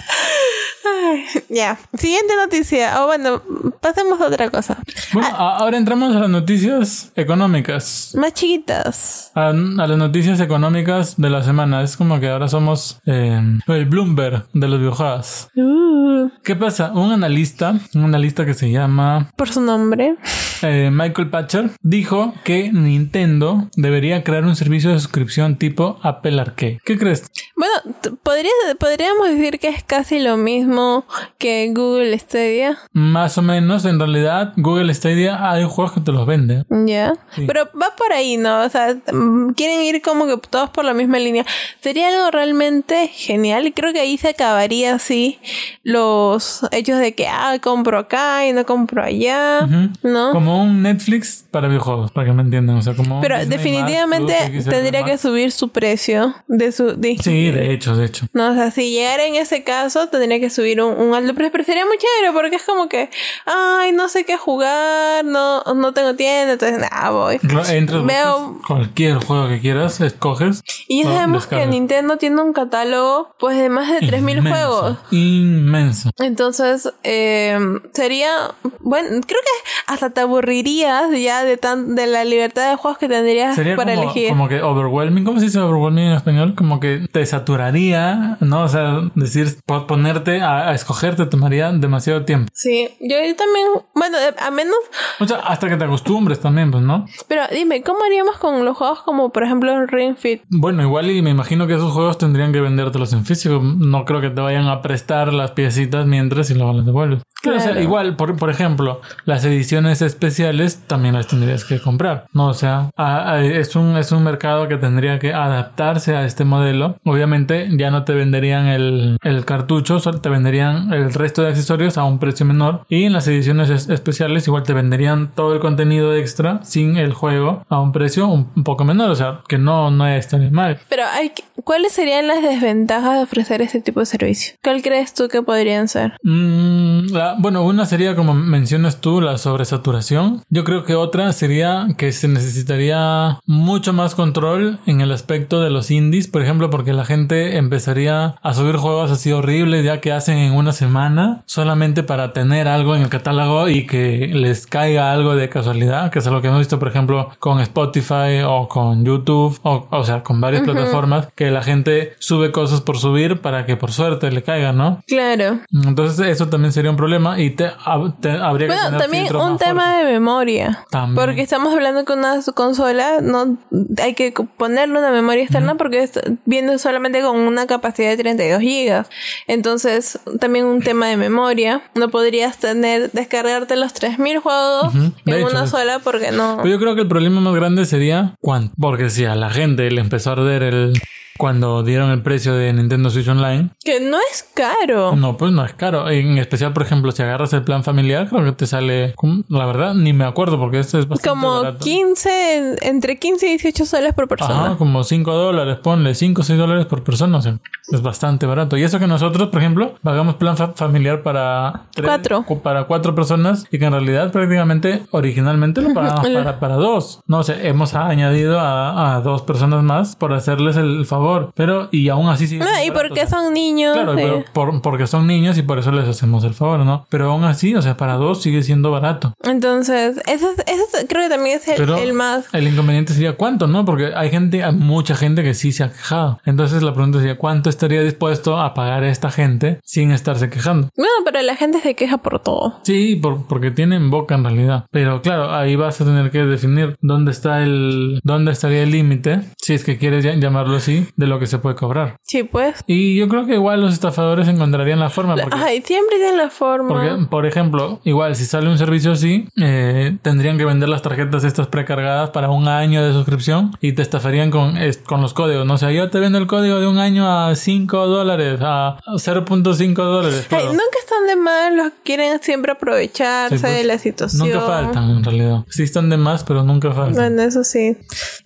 Ya, siguiente noticia. O bueno, pasemos a otra cosa. Bueno, a- ahora entramos a las noticias económicas. Más chiquitas. A, a las noticias económicas de la semana. Es como que ahora somos eh, el Bloomberg de los videojuegos. Uh, ¿Qué pasa? Un analista, un analista que se llama por su nombre. eh, Michael Patcher, dijo que Nintendo debería crear un servicio de suscripción tipo Apple Arcade. ¿Qué crees? Bueno, podría, podríamos decir que es casi lo mismo que Google Stadia. Más o menos, en realidad, Google Stadia hay juegos que te los vende. Ya. Sí. Pero va por ahí, ¿no? O sea, mm, quieren ir como que todos por la misma línea. Sería algo realmente genial. Y creo que ahí se acabaría así los hechos de que, ah, compro acá y no compro allá. ¿No? Como un Netflix para videojuegos, para que me entiendan. O sea, como Pero definitivamente tendría que subir su precio de su... de- Sí, de hecho, de hecho. No, o sea, si llegara en ese caso, tendría que subir un, precio, pero sería muy chévere porque es como que, ay, no sé qué jugar, no, no tengo tienda, entonces nada, voy. Claro, Entras, Veo- cualquier juego que quieras, escoges. Y ya no, sabemos que. Nintendo tiene un catálogo, pues, de más de 3.000 Inmenso, juegos. Inmenso. Entonces, eh, sería, bueno, creo que hasta te aburrirías ya de tan, de la libertad de juegos que tendrías Sería para como, elegir. como que overwhelming. ¿Cómo se dice overwhelming en español? Como que te saturaría, ¿no? O sea, decir, po- ponerte a, a escoger te tomaría demasiado tiempo. Sí, yo también, bueno, eh, a menos, O sea, hasta que te acostumbres también, pues, ¿no? pero dime, ¿cómo haríamos con los juegos como, por ejemplo, Ring Fit? Bueno, igual y me imagino que esos juegos tendrían que vendértelos en físico. No creo que te vayan a prestar las piecitas mientras y luego las devuelves. Pero, o sea, Claro. igual, por, por ejemplo, las ediciones especiales también las tendrías que comprar. No, o sea, a- a- es un, es un mercado que tendría que adaptarse a este modelo. Obviamente ya no te venderían el, el cartucho, solo te venderían el resto de accesorios a un precio menor. Y en las ediciones es- especiales igual te venderían todo el contenido extra sin el juego a un precio un, poco menor. O sea, que no, no está mal. Pero hay, que- ¿cuáles serían las desventajas de ofrecer este tipo de servicio? ¿Cuál crees tú que podrían ser? Mm, la- bueno, una sería como mencionas tú, la sobresaturación. Yo creo que otra sería que se necesitaría mucho más control en el aspecto de los indies, por ejemplo, porque la gente empezaría a subir juegos así horribles ya que hacen en una semana solamente para tener algo en el catálogo y que les caiga algo de casualidad, que es algo que hemos visto, por ejemplo, con Spotify o con YouTube, o, o sea, con varias plataformas, que la gente sube cosas por subir para que por suerte le caiga, ¿no? Claro. Entonces eso también sería un problema y te, hab- te- habría que Bueno, tener también un tema de memoria. También. Porque estamos hablando que una consola no hay que ponerle una memoria externa porque es- viene solamente con una capacidad de 32 gigas. Entonces, también un tema de memoria. No podrías tener descargarte los 3000 juegos en hecho, una sola porque no. Pero yo creo que el problema más grande sería cuánto. Porque si a la gente le empezó a arder el... Cuando dieron el precio de Nintendo Switch Online, Que no es caro. no, pues no es caro. En especial, por ejemplo, si agarras el plan familiar, creo que te sale, la verdad, ni me acuerdo porque este es bastante Como barato. 15, entre 15 y 18 soles por persona. Ajá, como 5 dólares, ponle 5 o 6 dólares por persona, o sea, es bastante barato. Y eso que nosotros, por ejemplo, pagamos plan fa- familiar para tres- Cuatro. cu- para cuatro personas y que en realidad prácticamente originalmente lo pagamos para, para dos. No sé, hemos añadido a, a dos personas más por hacerles el favor, pero y aún así sigue No, y porque son niños. Claro, eh, pero por- porque son niños y por eso les hacemos el favor, ¿no? Pero aún así, o sea, para dos sigue siendo barato. Entonces, ese, es- ese es- creo que también es el, Pero el más... el inconveniente sería cuánto, ¿no? Porque hay gente, hay mucha gente que sí se ha quejado. Entonces la pregunta sería cuánto estaría dispuesto a pagar a esta gente sin estarse quejando. Bueno, pero la gente se queja por todo. Sí, por- porque tienen boca en realidad. Pero claro, ahí vas a tener que definir dónde está el, dónde estaría el límite, si es que quieres llamarlo así, de lo que se puede cobrar. Sí, pues. Y yo creo que igual los estafadores encontrarían la forma. Porque Ay, siempre tienen la forma. Porque, por ejemplo, igual si sale un servicio así, eh, tendrían que vender las tarjetas estas precargadas para un año de suscripción y te estafarían con, es- con los códigos. No sé, yo te vendo el código de un año a 5 dólares, a 0.5 dólares. Ay, claro. nunca están de más, los quieren siempre aprovecharse Sí, pues, de la situación. Nunca faltan, en realidad. Sí están de más, pero nunca faltan. Bueno, eso sí.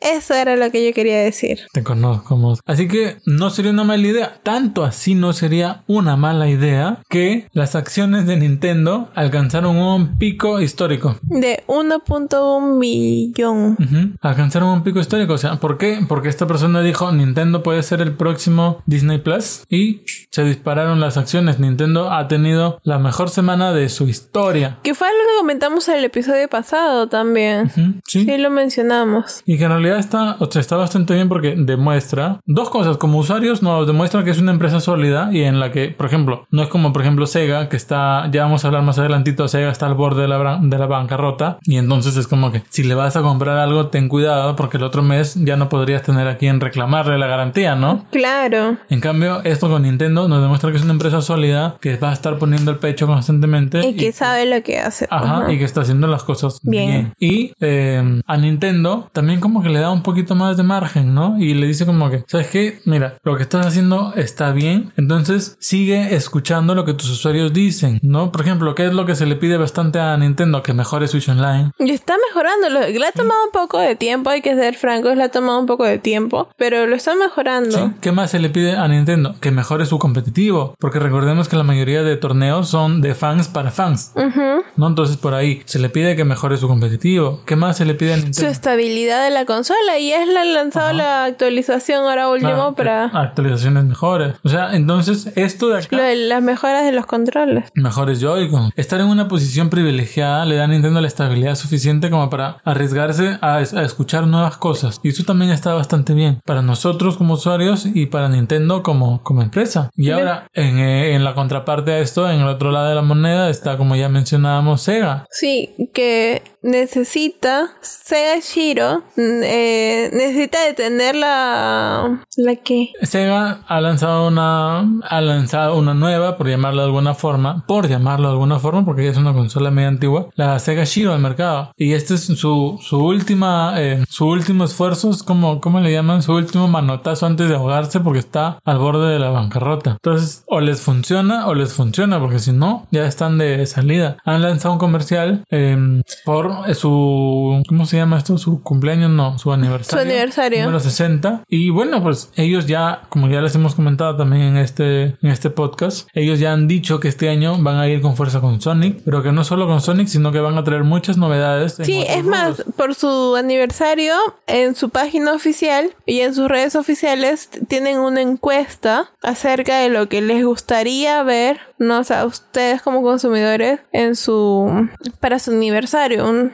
Eso era lo que yo quería decir. Te conozco, como Así que no sería una mala idea. Tanto así no sería una mala idea que las acciones de Nintendo alcanzaron un pico histórico. De 1.1 billón. Alcanzaron un pico histórico. O sea, ¿por qué? Porque esta persona dijo Nintendo puede ser el próximo Disney Plus y se dispararon las acciones. Nintendo ha tenido la mejor semana de su historia. Que fue algo que comentamos en el episodio pasado también. Sí. Sí, lo mencionamos. Y que en realidad está, o sea, está bastante bien porque demuestra dos cosas. Como usuarios nos demuestra que es una empresa sólida y en la que, por ejemplo, no es como por ejemplo Sega, que está, ya vamos a hablar más adelantito, Sega está al borde de la, de la bancarrota y entonces es como que si le vas a comprar algo, ten cuidado porque el otro mes ya no podrías tener a quien reclamarle la garantía, ¿no? Claro. En cambio, esto con Nintendo nos demuestra que es una empresa sólida, que va a estar poniendo el pecho constantemente. Y que sabe lo que hace. Ajá, Ajá. y que está haciendo las cosas bien. Bien. Y eh, a Nintendo también como que le da un poquito más de margen, ¿no? Y le dice como que, ¿sabes qué? Mira, lo que estás haciendo está bien, entonces sigue escuchando lo que tus usuarios dicen, ¿no? Por ejemplo, ¿qué es lo que se le pide bastante a Nintendo? Que mejore Switch Online. Y está mejorando. Le ha tomado un poco de tiempo, hay que ser francos, le ha tomado un poco de tiempo, pero lo está mejorando. ¿sí? ¿Qué más se le pide a Nintendo? Que mejore su competitivo, porque recordemos que la mayoría de torneos son de fans para fans, Ujú. ¿no? Entonces por ahí se le pide que mejore su competitivo. ¿Qué más se le pide a Su Nintendo? estabilidad de la consola y es la han lanzado la actualización ahora último Claro, que para actualizaciones mejores. O sea, entonces esto de acá lo de las mejoras de los controles. mejores Joy-Con. Estar en una posición privilegiada le da a Nintendo la estabilidad suficiente como para arriesgarse a, es- a escuchar nuevas cosas. Y eso también está bastante bien para nosotros como usuarios y para Nintendo como, como empresa. Y ahora, en, eh, en la contraparte a esto, en el otro lado de la moneda, está como ya mencionábamos Sega. Sí, que necesita Sega Shiro mm, eh, necesita detener la la que Sega ha lanzado una ha lanzado una nueva por llamarlo de alguna forma por llamarlo de alguna forma porque ya es una consola medio antigua la Sega Shiro al mercado y este es su, su última eh, su último esfuerzo es como ¿cómo le llaman? su último manotazo antes de ahogarse porque está al borde de la bancarrota entonces o les funciona o les funciona porque si no ya están de salida han lanzado un comercial eh, por su ¿cómo se llama esto? su cumpleaños no su aniversario Su aniversario. número 60 y bueno pues ellos ya como ya les hemos comentado también en este en este podcast ellos ya han dicho que este año van a ir con fuerza con Sonic pero que no solo con Sonic sino que van a traer muchas novedades Sí, es más, por su aniversario, en su página oficial y en sus redes oficiales tienen una encuesta acerca de lo que les gustaría ver, no o sea, ustedes como consumidores en su para su aniversario.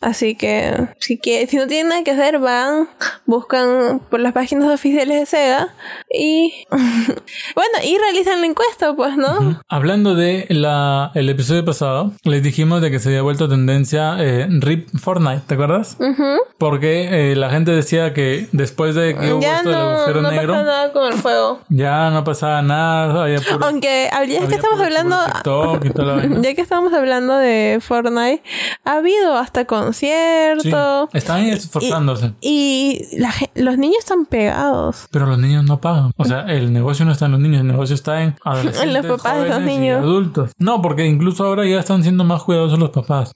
Así que si que si no tienen nada que hacer, van, buscan por las páginas oficiales de Sega y bueno, y realizan la encuesta, pues, ¿no? Hablando de la, el episodio pasado, les dijimos de que se había vuelto tendencia eh, RIP Fortnite, ¿te acuerdas? Porque eh, la gente decía que después de que hubo Ya esto del no, agujero no negro, nada con el juego. ya no pasaba nada, había puro- Aunque ya que estamos hablando, TikTok y toda la vaina. ya que estamos hablando de Fortnite, ha habido hasta Sí, concierto están esforzándose. y la los niños están pegados. Pero los niños no pagan. O sea, el negocio no está en los niños, el negocio está en adolescentes, En los papás de los jóvenes y niños. adultos. No, porque incluso ahora ya están siendo más cuidadosos los papás.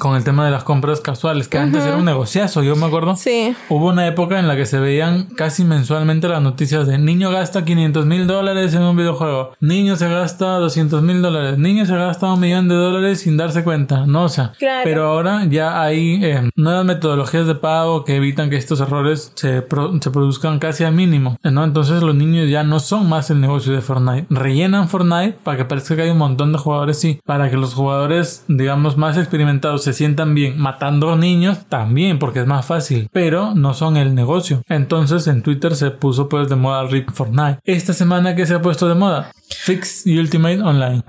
Con el tema de las compras casuales, que antes era un negociazo, yo me acuerdo. Sí. Hubo una época en la que se veían casi mensualmente las noticias de niño gasta 500 mil dólares en un videojuego, niño se gasta 200 mil dólares, niño se gasta un millón de dólares sin darse cuenta, ¿no? O sea, Claro. pero ahora ya hay eh, nuevas metodologías de pago que evitan que estos errores se, pro- se produzcan casi al mínimo, ¿no? Entonces los niños ya no son más el negocio de Fortnite. Rellenan Fortnite para que parezca que hay un montón de jugadores, sí, para que los jugadores, digamos, más experimentados se sientan bien matando niños también porque es más fácil pero no son el negocio. Entonces en Twitter se puso pues de moda RIP Fortnite. Esta semana que se ha puesto de moda Fix Ultimate Online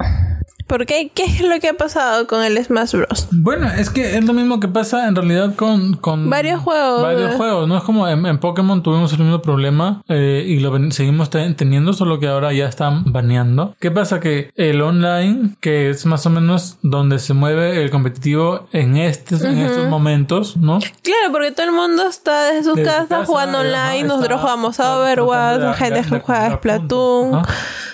¿Por qué? ¿Qué es lo que ha pasado con el Smash Bros? bueno es que es lo mismo que pasa en realidad con, con Varios juegos. varios juegos no es como en, en Pokémon tuvimos el mismo problema eh, y lo seguimos te- teniendo solo que ahora ya están baneando qué pasa que el online que es más o menos donde se mueve el competitivo en estos en estos momentos no Claro, porque todo el mundo está desde sus Desde casas casa, jugando online. Nosotros jugamos Overwatch, la gente juega. Splatoon.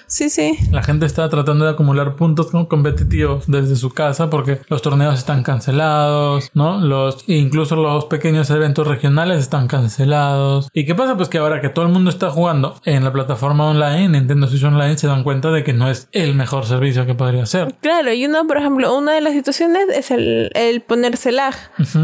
Sí, sí. La gente está tratando de acumular puntos competitivos desde su casa porque los torneos están cancelados, ¿no? Los, incluso los pequeños eventos regionales están cancelados. ¿Y qué pasa? Pues que ahora que todo el mundo está jugando en la plataforma online, Nintendo Switch Online, se dan cuenta de que no es el mejor servicio que podría ser. Claro, y uno, por ejemplo, una de las situaciones es el, el ponerse lag,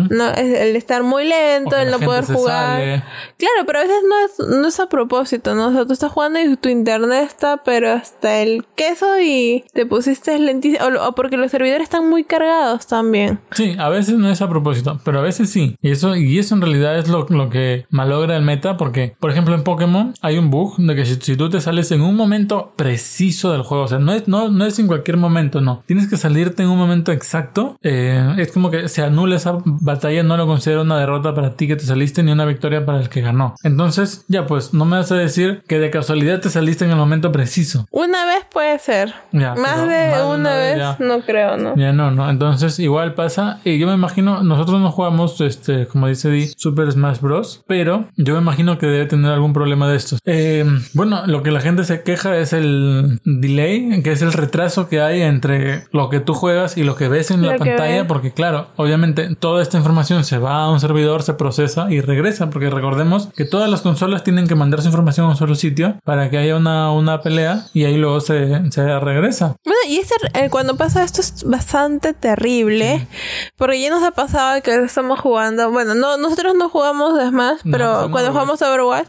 ¿no? Es el estar muy lento, el no poder jugar. Claro, pero a veces no es, no es a propósito, ¿no? O sea, tú estás jugando y tu internet está, pero hasta el queso y te pusiste lentísimo. O, porque los servidores están muy cargados también. Sí, a veces no es a propósito, pero a veces sí. Y eso, y eso en realidad es lo, lo que malogra el meta, porque, por ejemplo, en Pokémon hay un bug de que si, si, tú te sales en un momento preciso del juego, o sea, no es, no, no es en cualquier momento, no. Tienes que salirte en un momento exacto. Eh, es como que se anula esa batalla, no lo considero una derrota para ti que te saliste ni una victoria para el que ganó. Entonces, ya pues, no me vas a decir que de casualidad te saliste en el momento preciso. Una vez puede ser. Ya, más de más una, vez, no creo, ¿no? Ya no, no. Entonces, igual pasa. Y yo me imagino, nosotros no jugamos, este, como dice Di, Super Smash Bros. Pero yo me imagino que debe tener algún problema de estos. Eh, bueno, lo que la gente se queja es el delay, que es el retraso que hay entre lo que tú juegas y lo que ves en Lo la pantalla. ves. Porque, claro, obviamente toda esta información se va a un servidor, se procesa y regresa. Porque recordemos que todas las consolas tienen que mandar su información a un solo sitio para que haya una, una pelea y ahí luego se, se regresa. Y ese, eh, cuando pasa esto es bastante terrible. Porque ya nos ha pasado que estamos jugando. Bueno, no, nosotros no jugamos Smash, No, pero jugamos cuando Overwatch. jugamos Overwatch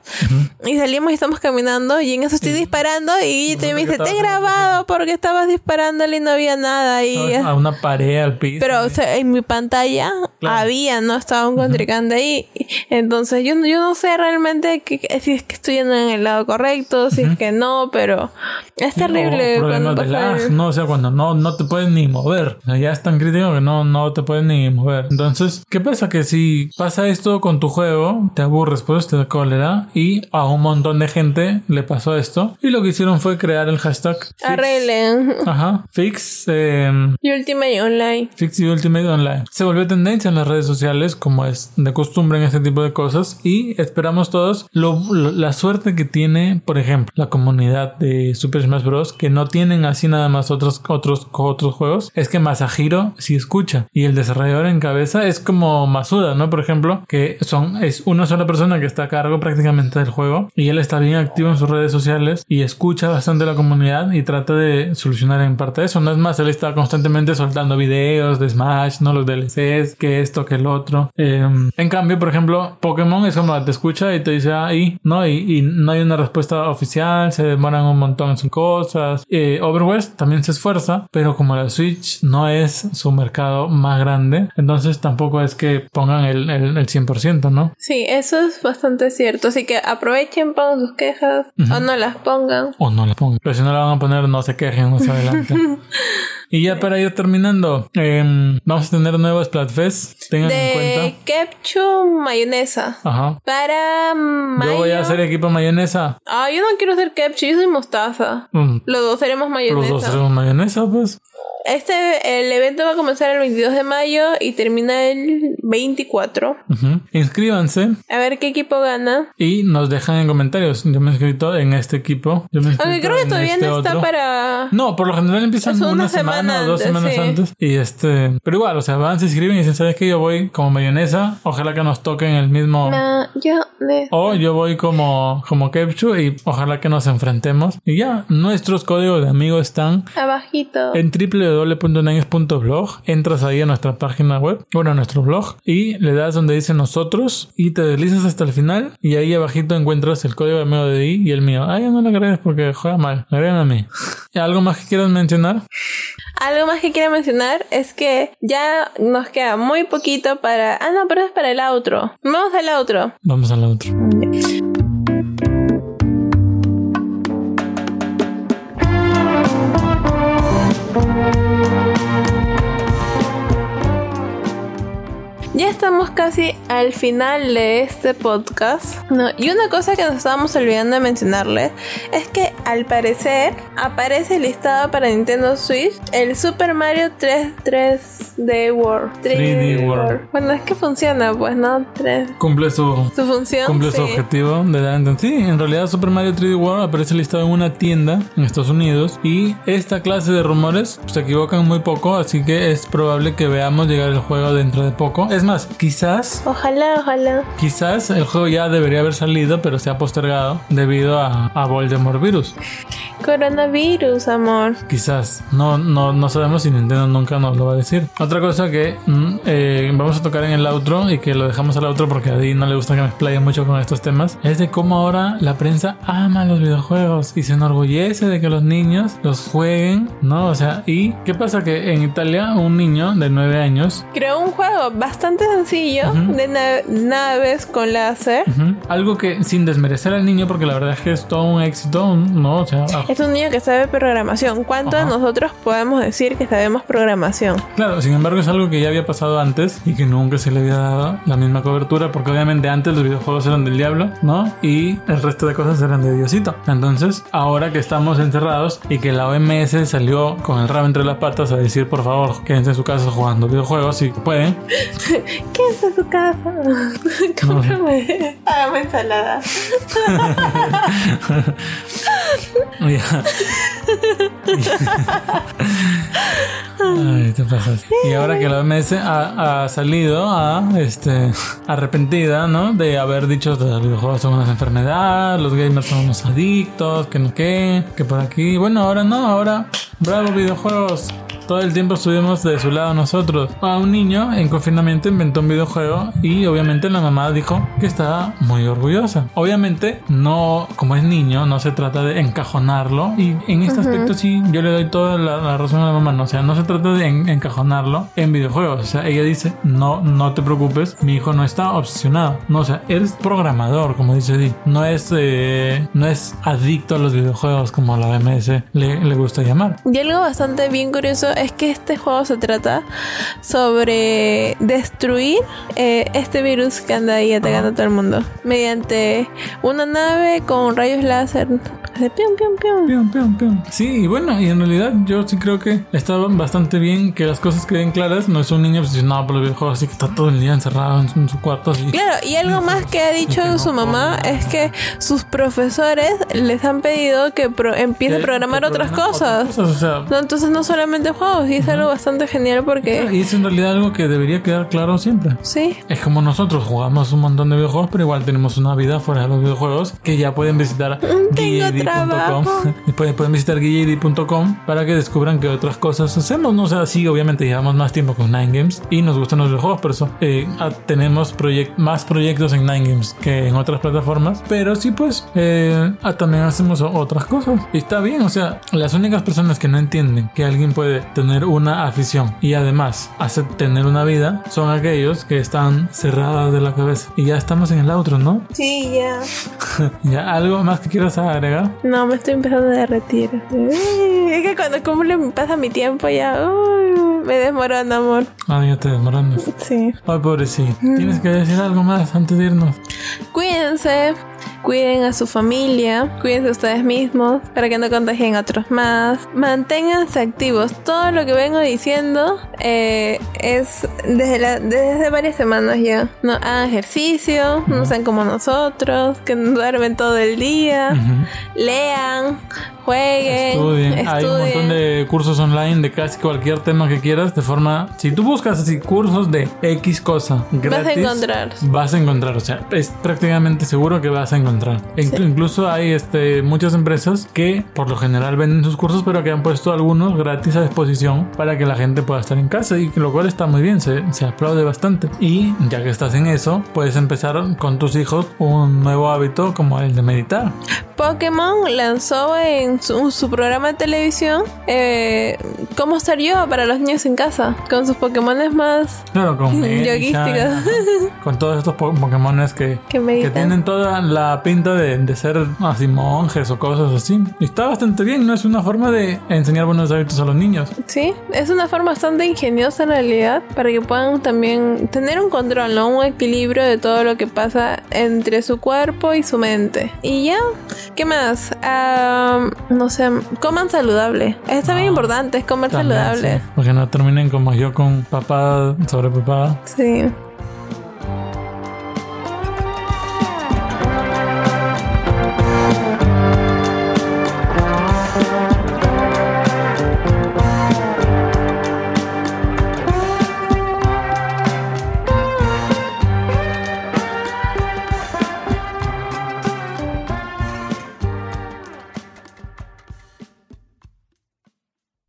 y salimos y estamos caminando y en eso estoy disparando y te me dice, te he grabado porque estabas disparándole y no había nada. Y, A una pared, al piso. pero o sea, en mi pantalla Claro. había, no estaba un contrincante ahí. Entonces yo, no- yo no sé realmente que, que- si es que estoy en el lado correcto, si es que no, pero es terrible O cuando pasa no, o sea, cuando no, no te puedes ni mover. O sea, ya es tan crítico que no, no te puedes ni mover. Entonces, ¿qué pasa? Que si pasa esto con tu juego, te aburres, pues te da cólera. Y a un montón de gente le pasó esto. Y lo que hicieron fue crear el hashtag. Fix- Arreglen. Ajá. Fix. Y Ultimate Online. Fix y Ultimate Online. Se volvió tendencia en las redes sociales, como es de costumbre en este tipo de cosas, y esperamos todos lo- lo- la suerte que tiene, por ejemplo, la comunidad de Super Smash Bros. que no tienen así nada más otros, otros, otros juegos, es que Masahiro sí escucha, y el desarrollador en cabeza es como Masuda, ¿no? Por ejemplo, que son, es una sola persona que está a cargo prácticamente del juego, y él está bien activo en sus redes sociales y escucha bastante la comunidad y trata de solucionar en parte eso. No es más, él está constantemente soltando videos de Smash, no los DLCs, que esto, que el otro. Eh, en cambio, por ejemplo, Pokémon es como te escucha y te dice ahí, ¿no? Y, y no hay una respuesta oficial, se demoran un montón en sus cosas. Eh, Overwatch también se esfuerza, pero como la Switch no es su mercado más grande, entonces tampoco es que pongan el, el, el 100%, ¿no? Sí, eso es bastante cierto. Así que aprovechen, pongan sus quejas o no las pongan. O no la pongan. Pero si no la van a poner, no se quejen más adelante. y ya para ir terminando, em, vamos a tener nuevos Splatfest. Tengan en cuenta. ketchup mayonesa. Ajá. Para mayo. Yo voy a hacer equipo mayonesa. Ah, yo no quiero hacer ketchup, yo soy mostaza. Mm, Los dos haremos Los dos mayonesa. hacemos mayonesa, pues. Este, el evento va a comenzar el 22 de mayo y termina el 24. Ujú. Inscríbanse A ver qué equipo gana. y nos dejan en comentarios. Yo me he inscrito en este equipo. Yo me he Aunque creo que todavía este no está otro. para... No, por lo general empiezan una, una semana, semana o dos semanas sí. antes. Y este, pero igual, o sea, van, se inscriben y dicen, ¿sabes qué? Yo voy como mayonesa. Ojalá que nos toquen el mismo. Mayonesa. O yo voy como, como Kepchu y ojalá que nos enfrentemos. Y ya, nuestros códigos de amigos están Abajito. en www.names.blog. Entras ahí a nuestra página web, bueno, a nuestro blog, y le das donde dice nosotros y te deslizas hasta el final. Y ahí abajito encuentras el código de amigo de Di y el mío. Ah, ya no lo agregues porque juega mal. Agregan a mí. ¿Y ¿Algo más que quieras mencionar? Algo más que quiero mencionar es que ya nos queda muy poquito para... Ah, no, pero es para el outro. Vamos al outro. Vamos a la otra. Ya estamos casi al final de este podcast. No, y una cosa que nos estábamos olvidando de mencionarles es que al parecer aparece listado para Nintendo Switch el Super Mario 3, 3D World. 3D World. Bueno, es que funciona, pues, ¿no? 3. Cumple su, Su función. cumple su objetivo de. Sí, en realidad Super Mario 3D World aparece listado en una tienda en Estados Unidos y esta clase de rumores se equivocan muy poco, así que es probable que veamos llegar el juego dentro de poco. Es más, quizás Ojalá, ojalá. Quizás el juego ya debería haber salido, pero se ha postergado debido a, a Voldemort Virus. Coronavirus, amor. Quizás. No, no, no sabemos si Nintendo nunca nos lo va a decir. Otra cosa que mm, eh, vamos a tocar en el outro y que lo dejamos al outro porque a Di no le gusta que me explaye mucho con estos temas es de cómo ahora la prensa ama los videojuegos y se enorgullece de que los niños los jueguen, ¿no? O sea, ¿y qué pasa? Que en Italia un niño de 9 años Creó un juego bastante sencillo de na- naves con láser. Ujú. Algo que sin desmerecer al niño, porque la verdad es que es todo un éxito, ¿no? O sea, ah, Es un niño que sabe programación. ¿Cuánto Ajá. de nosotros podemos decir que sabemos programación? claro, sin embargo es algo que ya había pasado antes y que nunca se le había dado la misma cobertura, porque obviamente antes los videojuegos eran del diablo, ¿no? Y el resto de cosas eran de Diosito. Entonces, ahora que estamos encerrados y que la OMS salió con el rabo entre las patas a decir, por favor, quédense en su casa jugando videojuegos si pueden, ¿Qué es su casa? Cómprame. Hágame ensalada. Ay, te pasas. Y ahora que la OMS ha, ha salido a, este, arrepentida, ¿no? De haber dicho que los videojuegos son una enfermedad, los gamers son unos adictos, que no qué, que por aquí. Bueno, ahora no, ahora, bravo videojuegos. Todo el tiempo estuvimos de su lado nosotros. A un niño en confinamiento inventó un videojuego y obviamente la mamá dijo que estaba muy orgullosa. Obviamente no, como es niño, no se trata de encajonarlo y en este aspecto sí yo le doy toda la, la razón a la mamá. No, o sea, no se trata de en- encajonarlo en videojuegos. O sea, ella dice, no, no te preocupes, mi hijo no está obsesionado. No, o sea, eres programador, como dice Di. No es, eh, no es adicto a los videojuegos como la OMS le, le gusta llamar. Y algo bastante bien curioso es que este juego se trata sobre destruir eh, este virus que anda ahí atacando a todo el mundo mediante una nave con rayos láser. Hace pium, pium, pium. Pium, pium, pium. Sí, y bueno, y en realidad yo sí creo que está bastante bien que las cosas queden claras. No es un niño obsesionado por los videojuegos, así que está todo el día encerrado en su, cuarto. Así. Claro, y algo más que ha dicho que no su mamá es que sus profesores les han pedido que pro- empiece a programar otras cosas. o sea, No, entonces no solamente juegos, y es algo bastante genial porque... y es en realidad algo que debería quedar claro siempre. Sí, Es como nosotros jugamos un montón de videojuegos, pero igual tenemos una vida fuera de los videojuegos que ya pueden visitar guillady.com. trabajo. Pueden, pueden visitar guillady.com para que descubran qué otras cosas hacemos. No o sea, sí, obviamente llevamos más tiempo con Nine Games y nos gustan los videojuegos, por eso eh, ah, tenemos proyec- más proyectos en Nine Games que en otras plataformas. Pero sí, pues eh, ah, también hacemos otras cosas. Y está bien, o sea, las únicas personas que no entienden que alguien puede tener una afición y además hacer tener una vida son aquellos que están cerradas de la cabeza. Y ya estamos en el outro, ¿no? sí, ya. ¿Ya algo más que quieras agregar? No, me estoy empezando a derretir. Uy, Es que cuando cumple pasa mi tiempo ya. uy, me desmorona, amor. Ah, ya te desmoronas. Sí. Ay, pobrecito. Tienes que decir algo más antes de irnos. Cuídense, cuiden a su familia, cuídense ustedes mismos para que no contagien a otros más. Manténganse activos. Todo lo que vengo diciendo eh, es desde, la- desde varias semanas ya. No hagan ejercicio, no sean como nosotros, que duermen todo el día. Lean, jueguen, Estudien. Hay un montón estudien. de cursos online de casi cualquier tema que quieras de forma... Si tú buscas así cursos de X cosa gratis... encontrar. Vas a encontrar. O sea, es prácticamente seguro que vas a encontrar. E inclu- Incluso hay este, muchas empresas que por lo general venden sus cursos pero que han puesto algunos gratis a disposición para que la gente pueda estar en casa y lo cual está muy bien, se, se aplaude bastante. Y ya que estás en eso, puedes empezar con tus hijos un nuevo hábito como el de meditar. Pokémon lanzó en su, su programa de televisión eh, cómo estar yo para los niños en casa, con sus Pokémones más Claro, con con todos estos po- Pokémones que, que que tienen toda la pinta de, de ser así monjes o cosas así. Y está bastante bien, ¿no? Es una forma de enseñar buenos hábitos a los niños. Sí, es una forma bastante ingeniosa en realidad para que puedan también tener un control, ¿no? Un equilibrio de todo lo que pasa entre su cuerpo y su mente. Y ya, ¿qué más? No sé, coman saludable. Es también Ah, importante, es comer También, saludable. sí, porque no terminen como yo con papá sobre papá. Sí.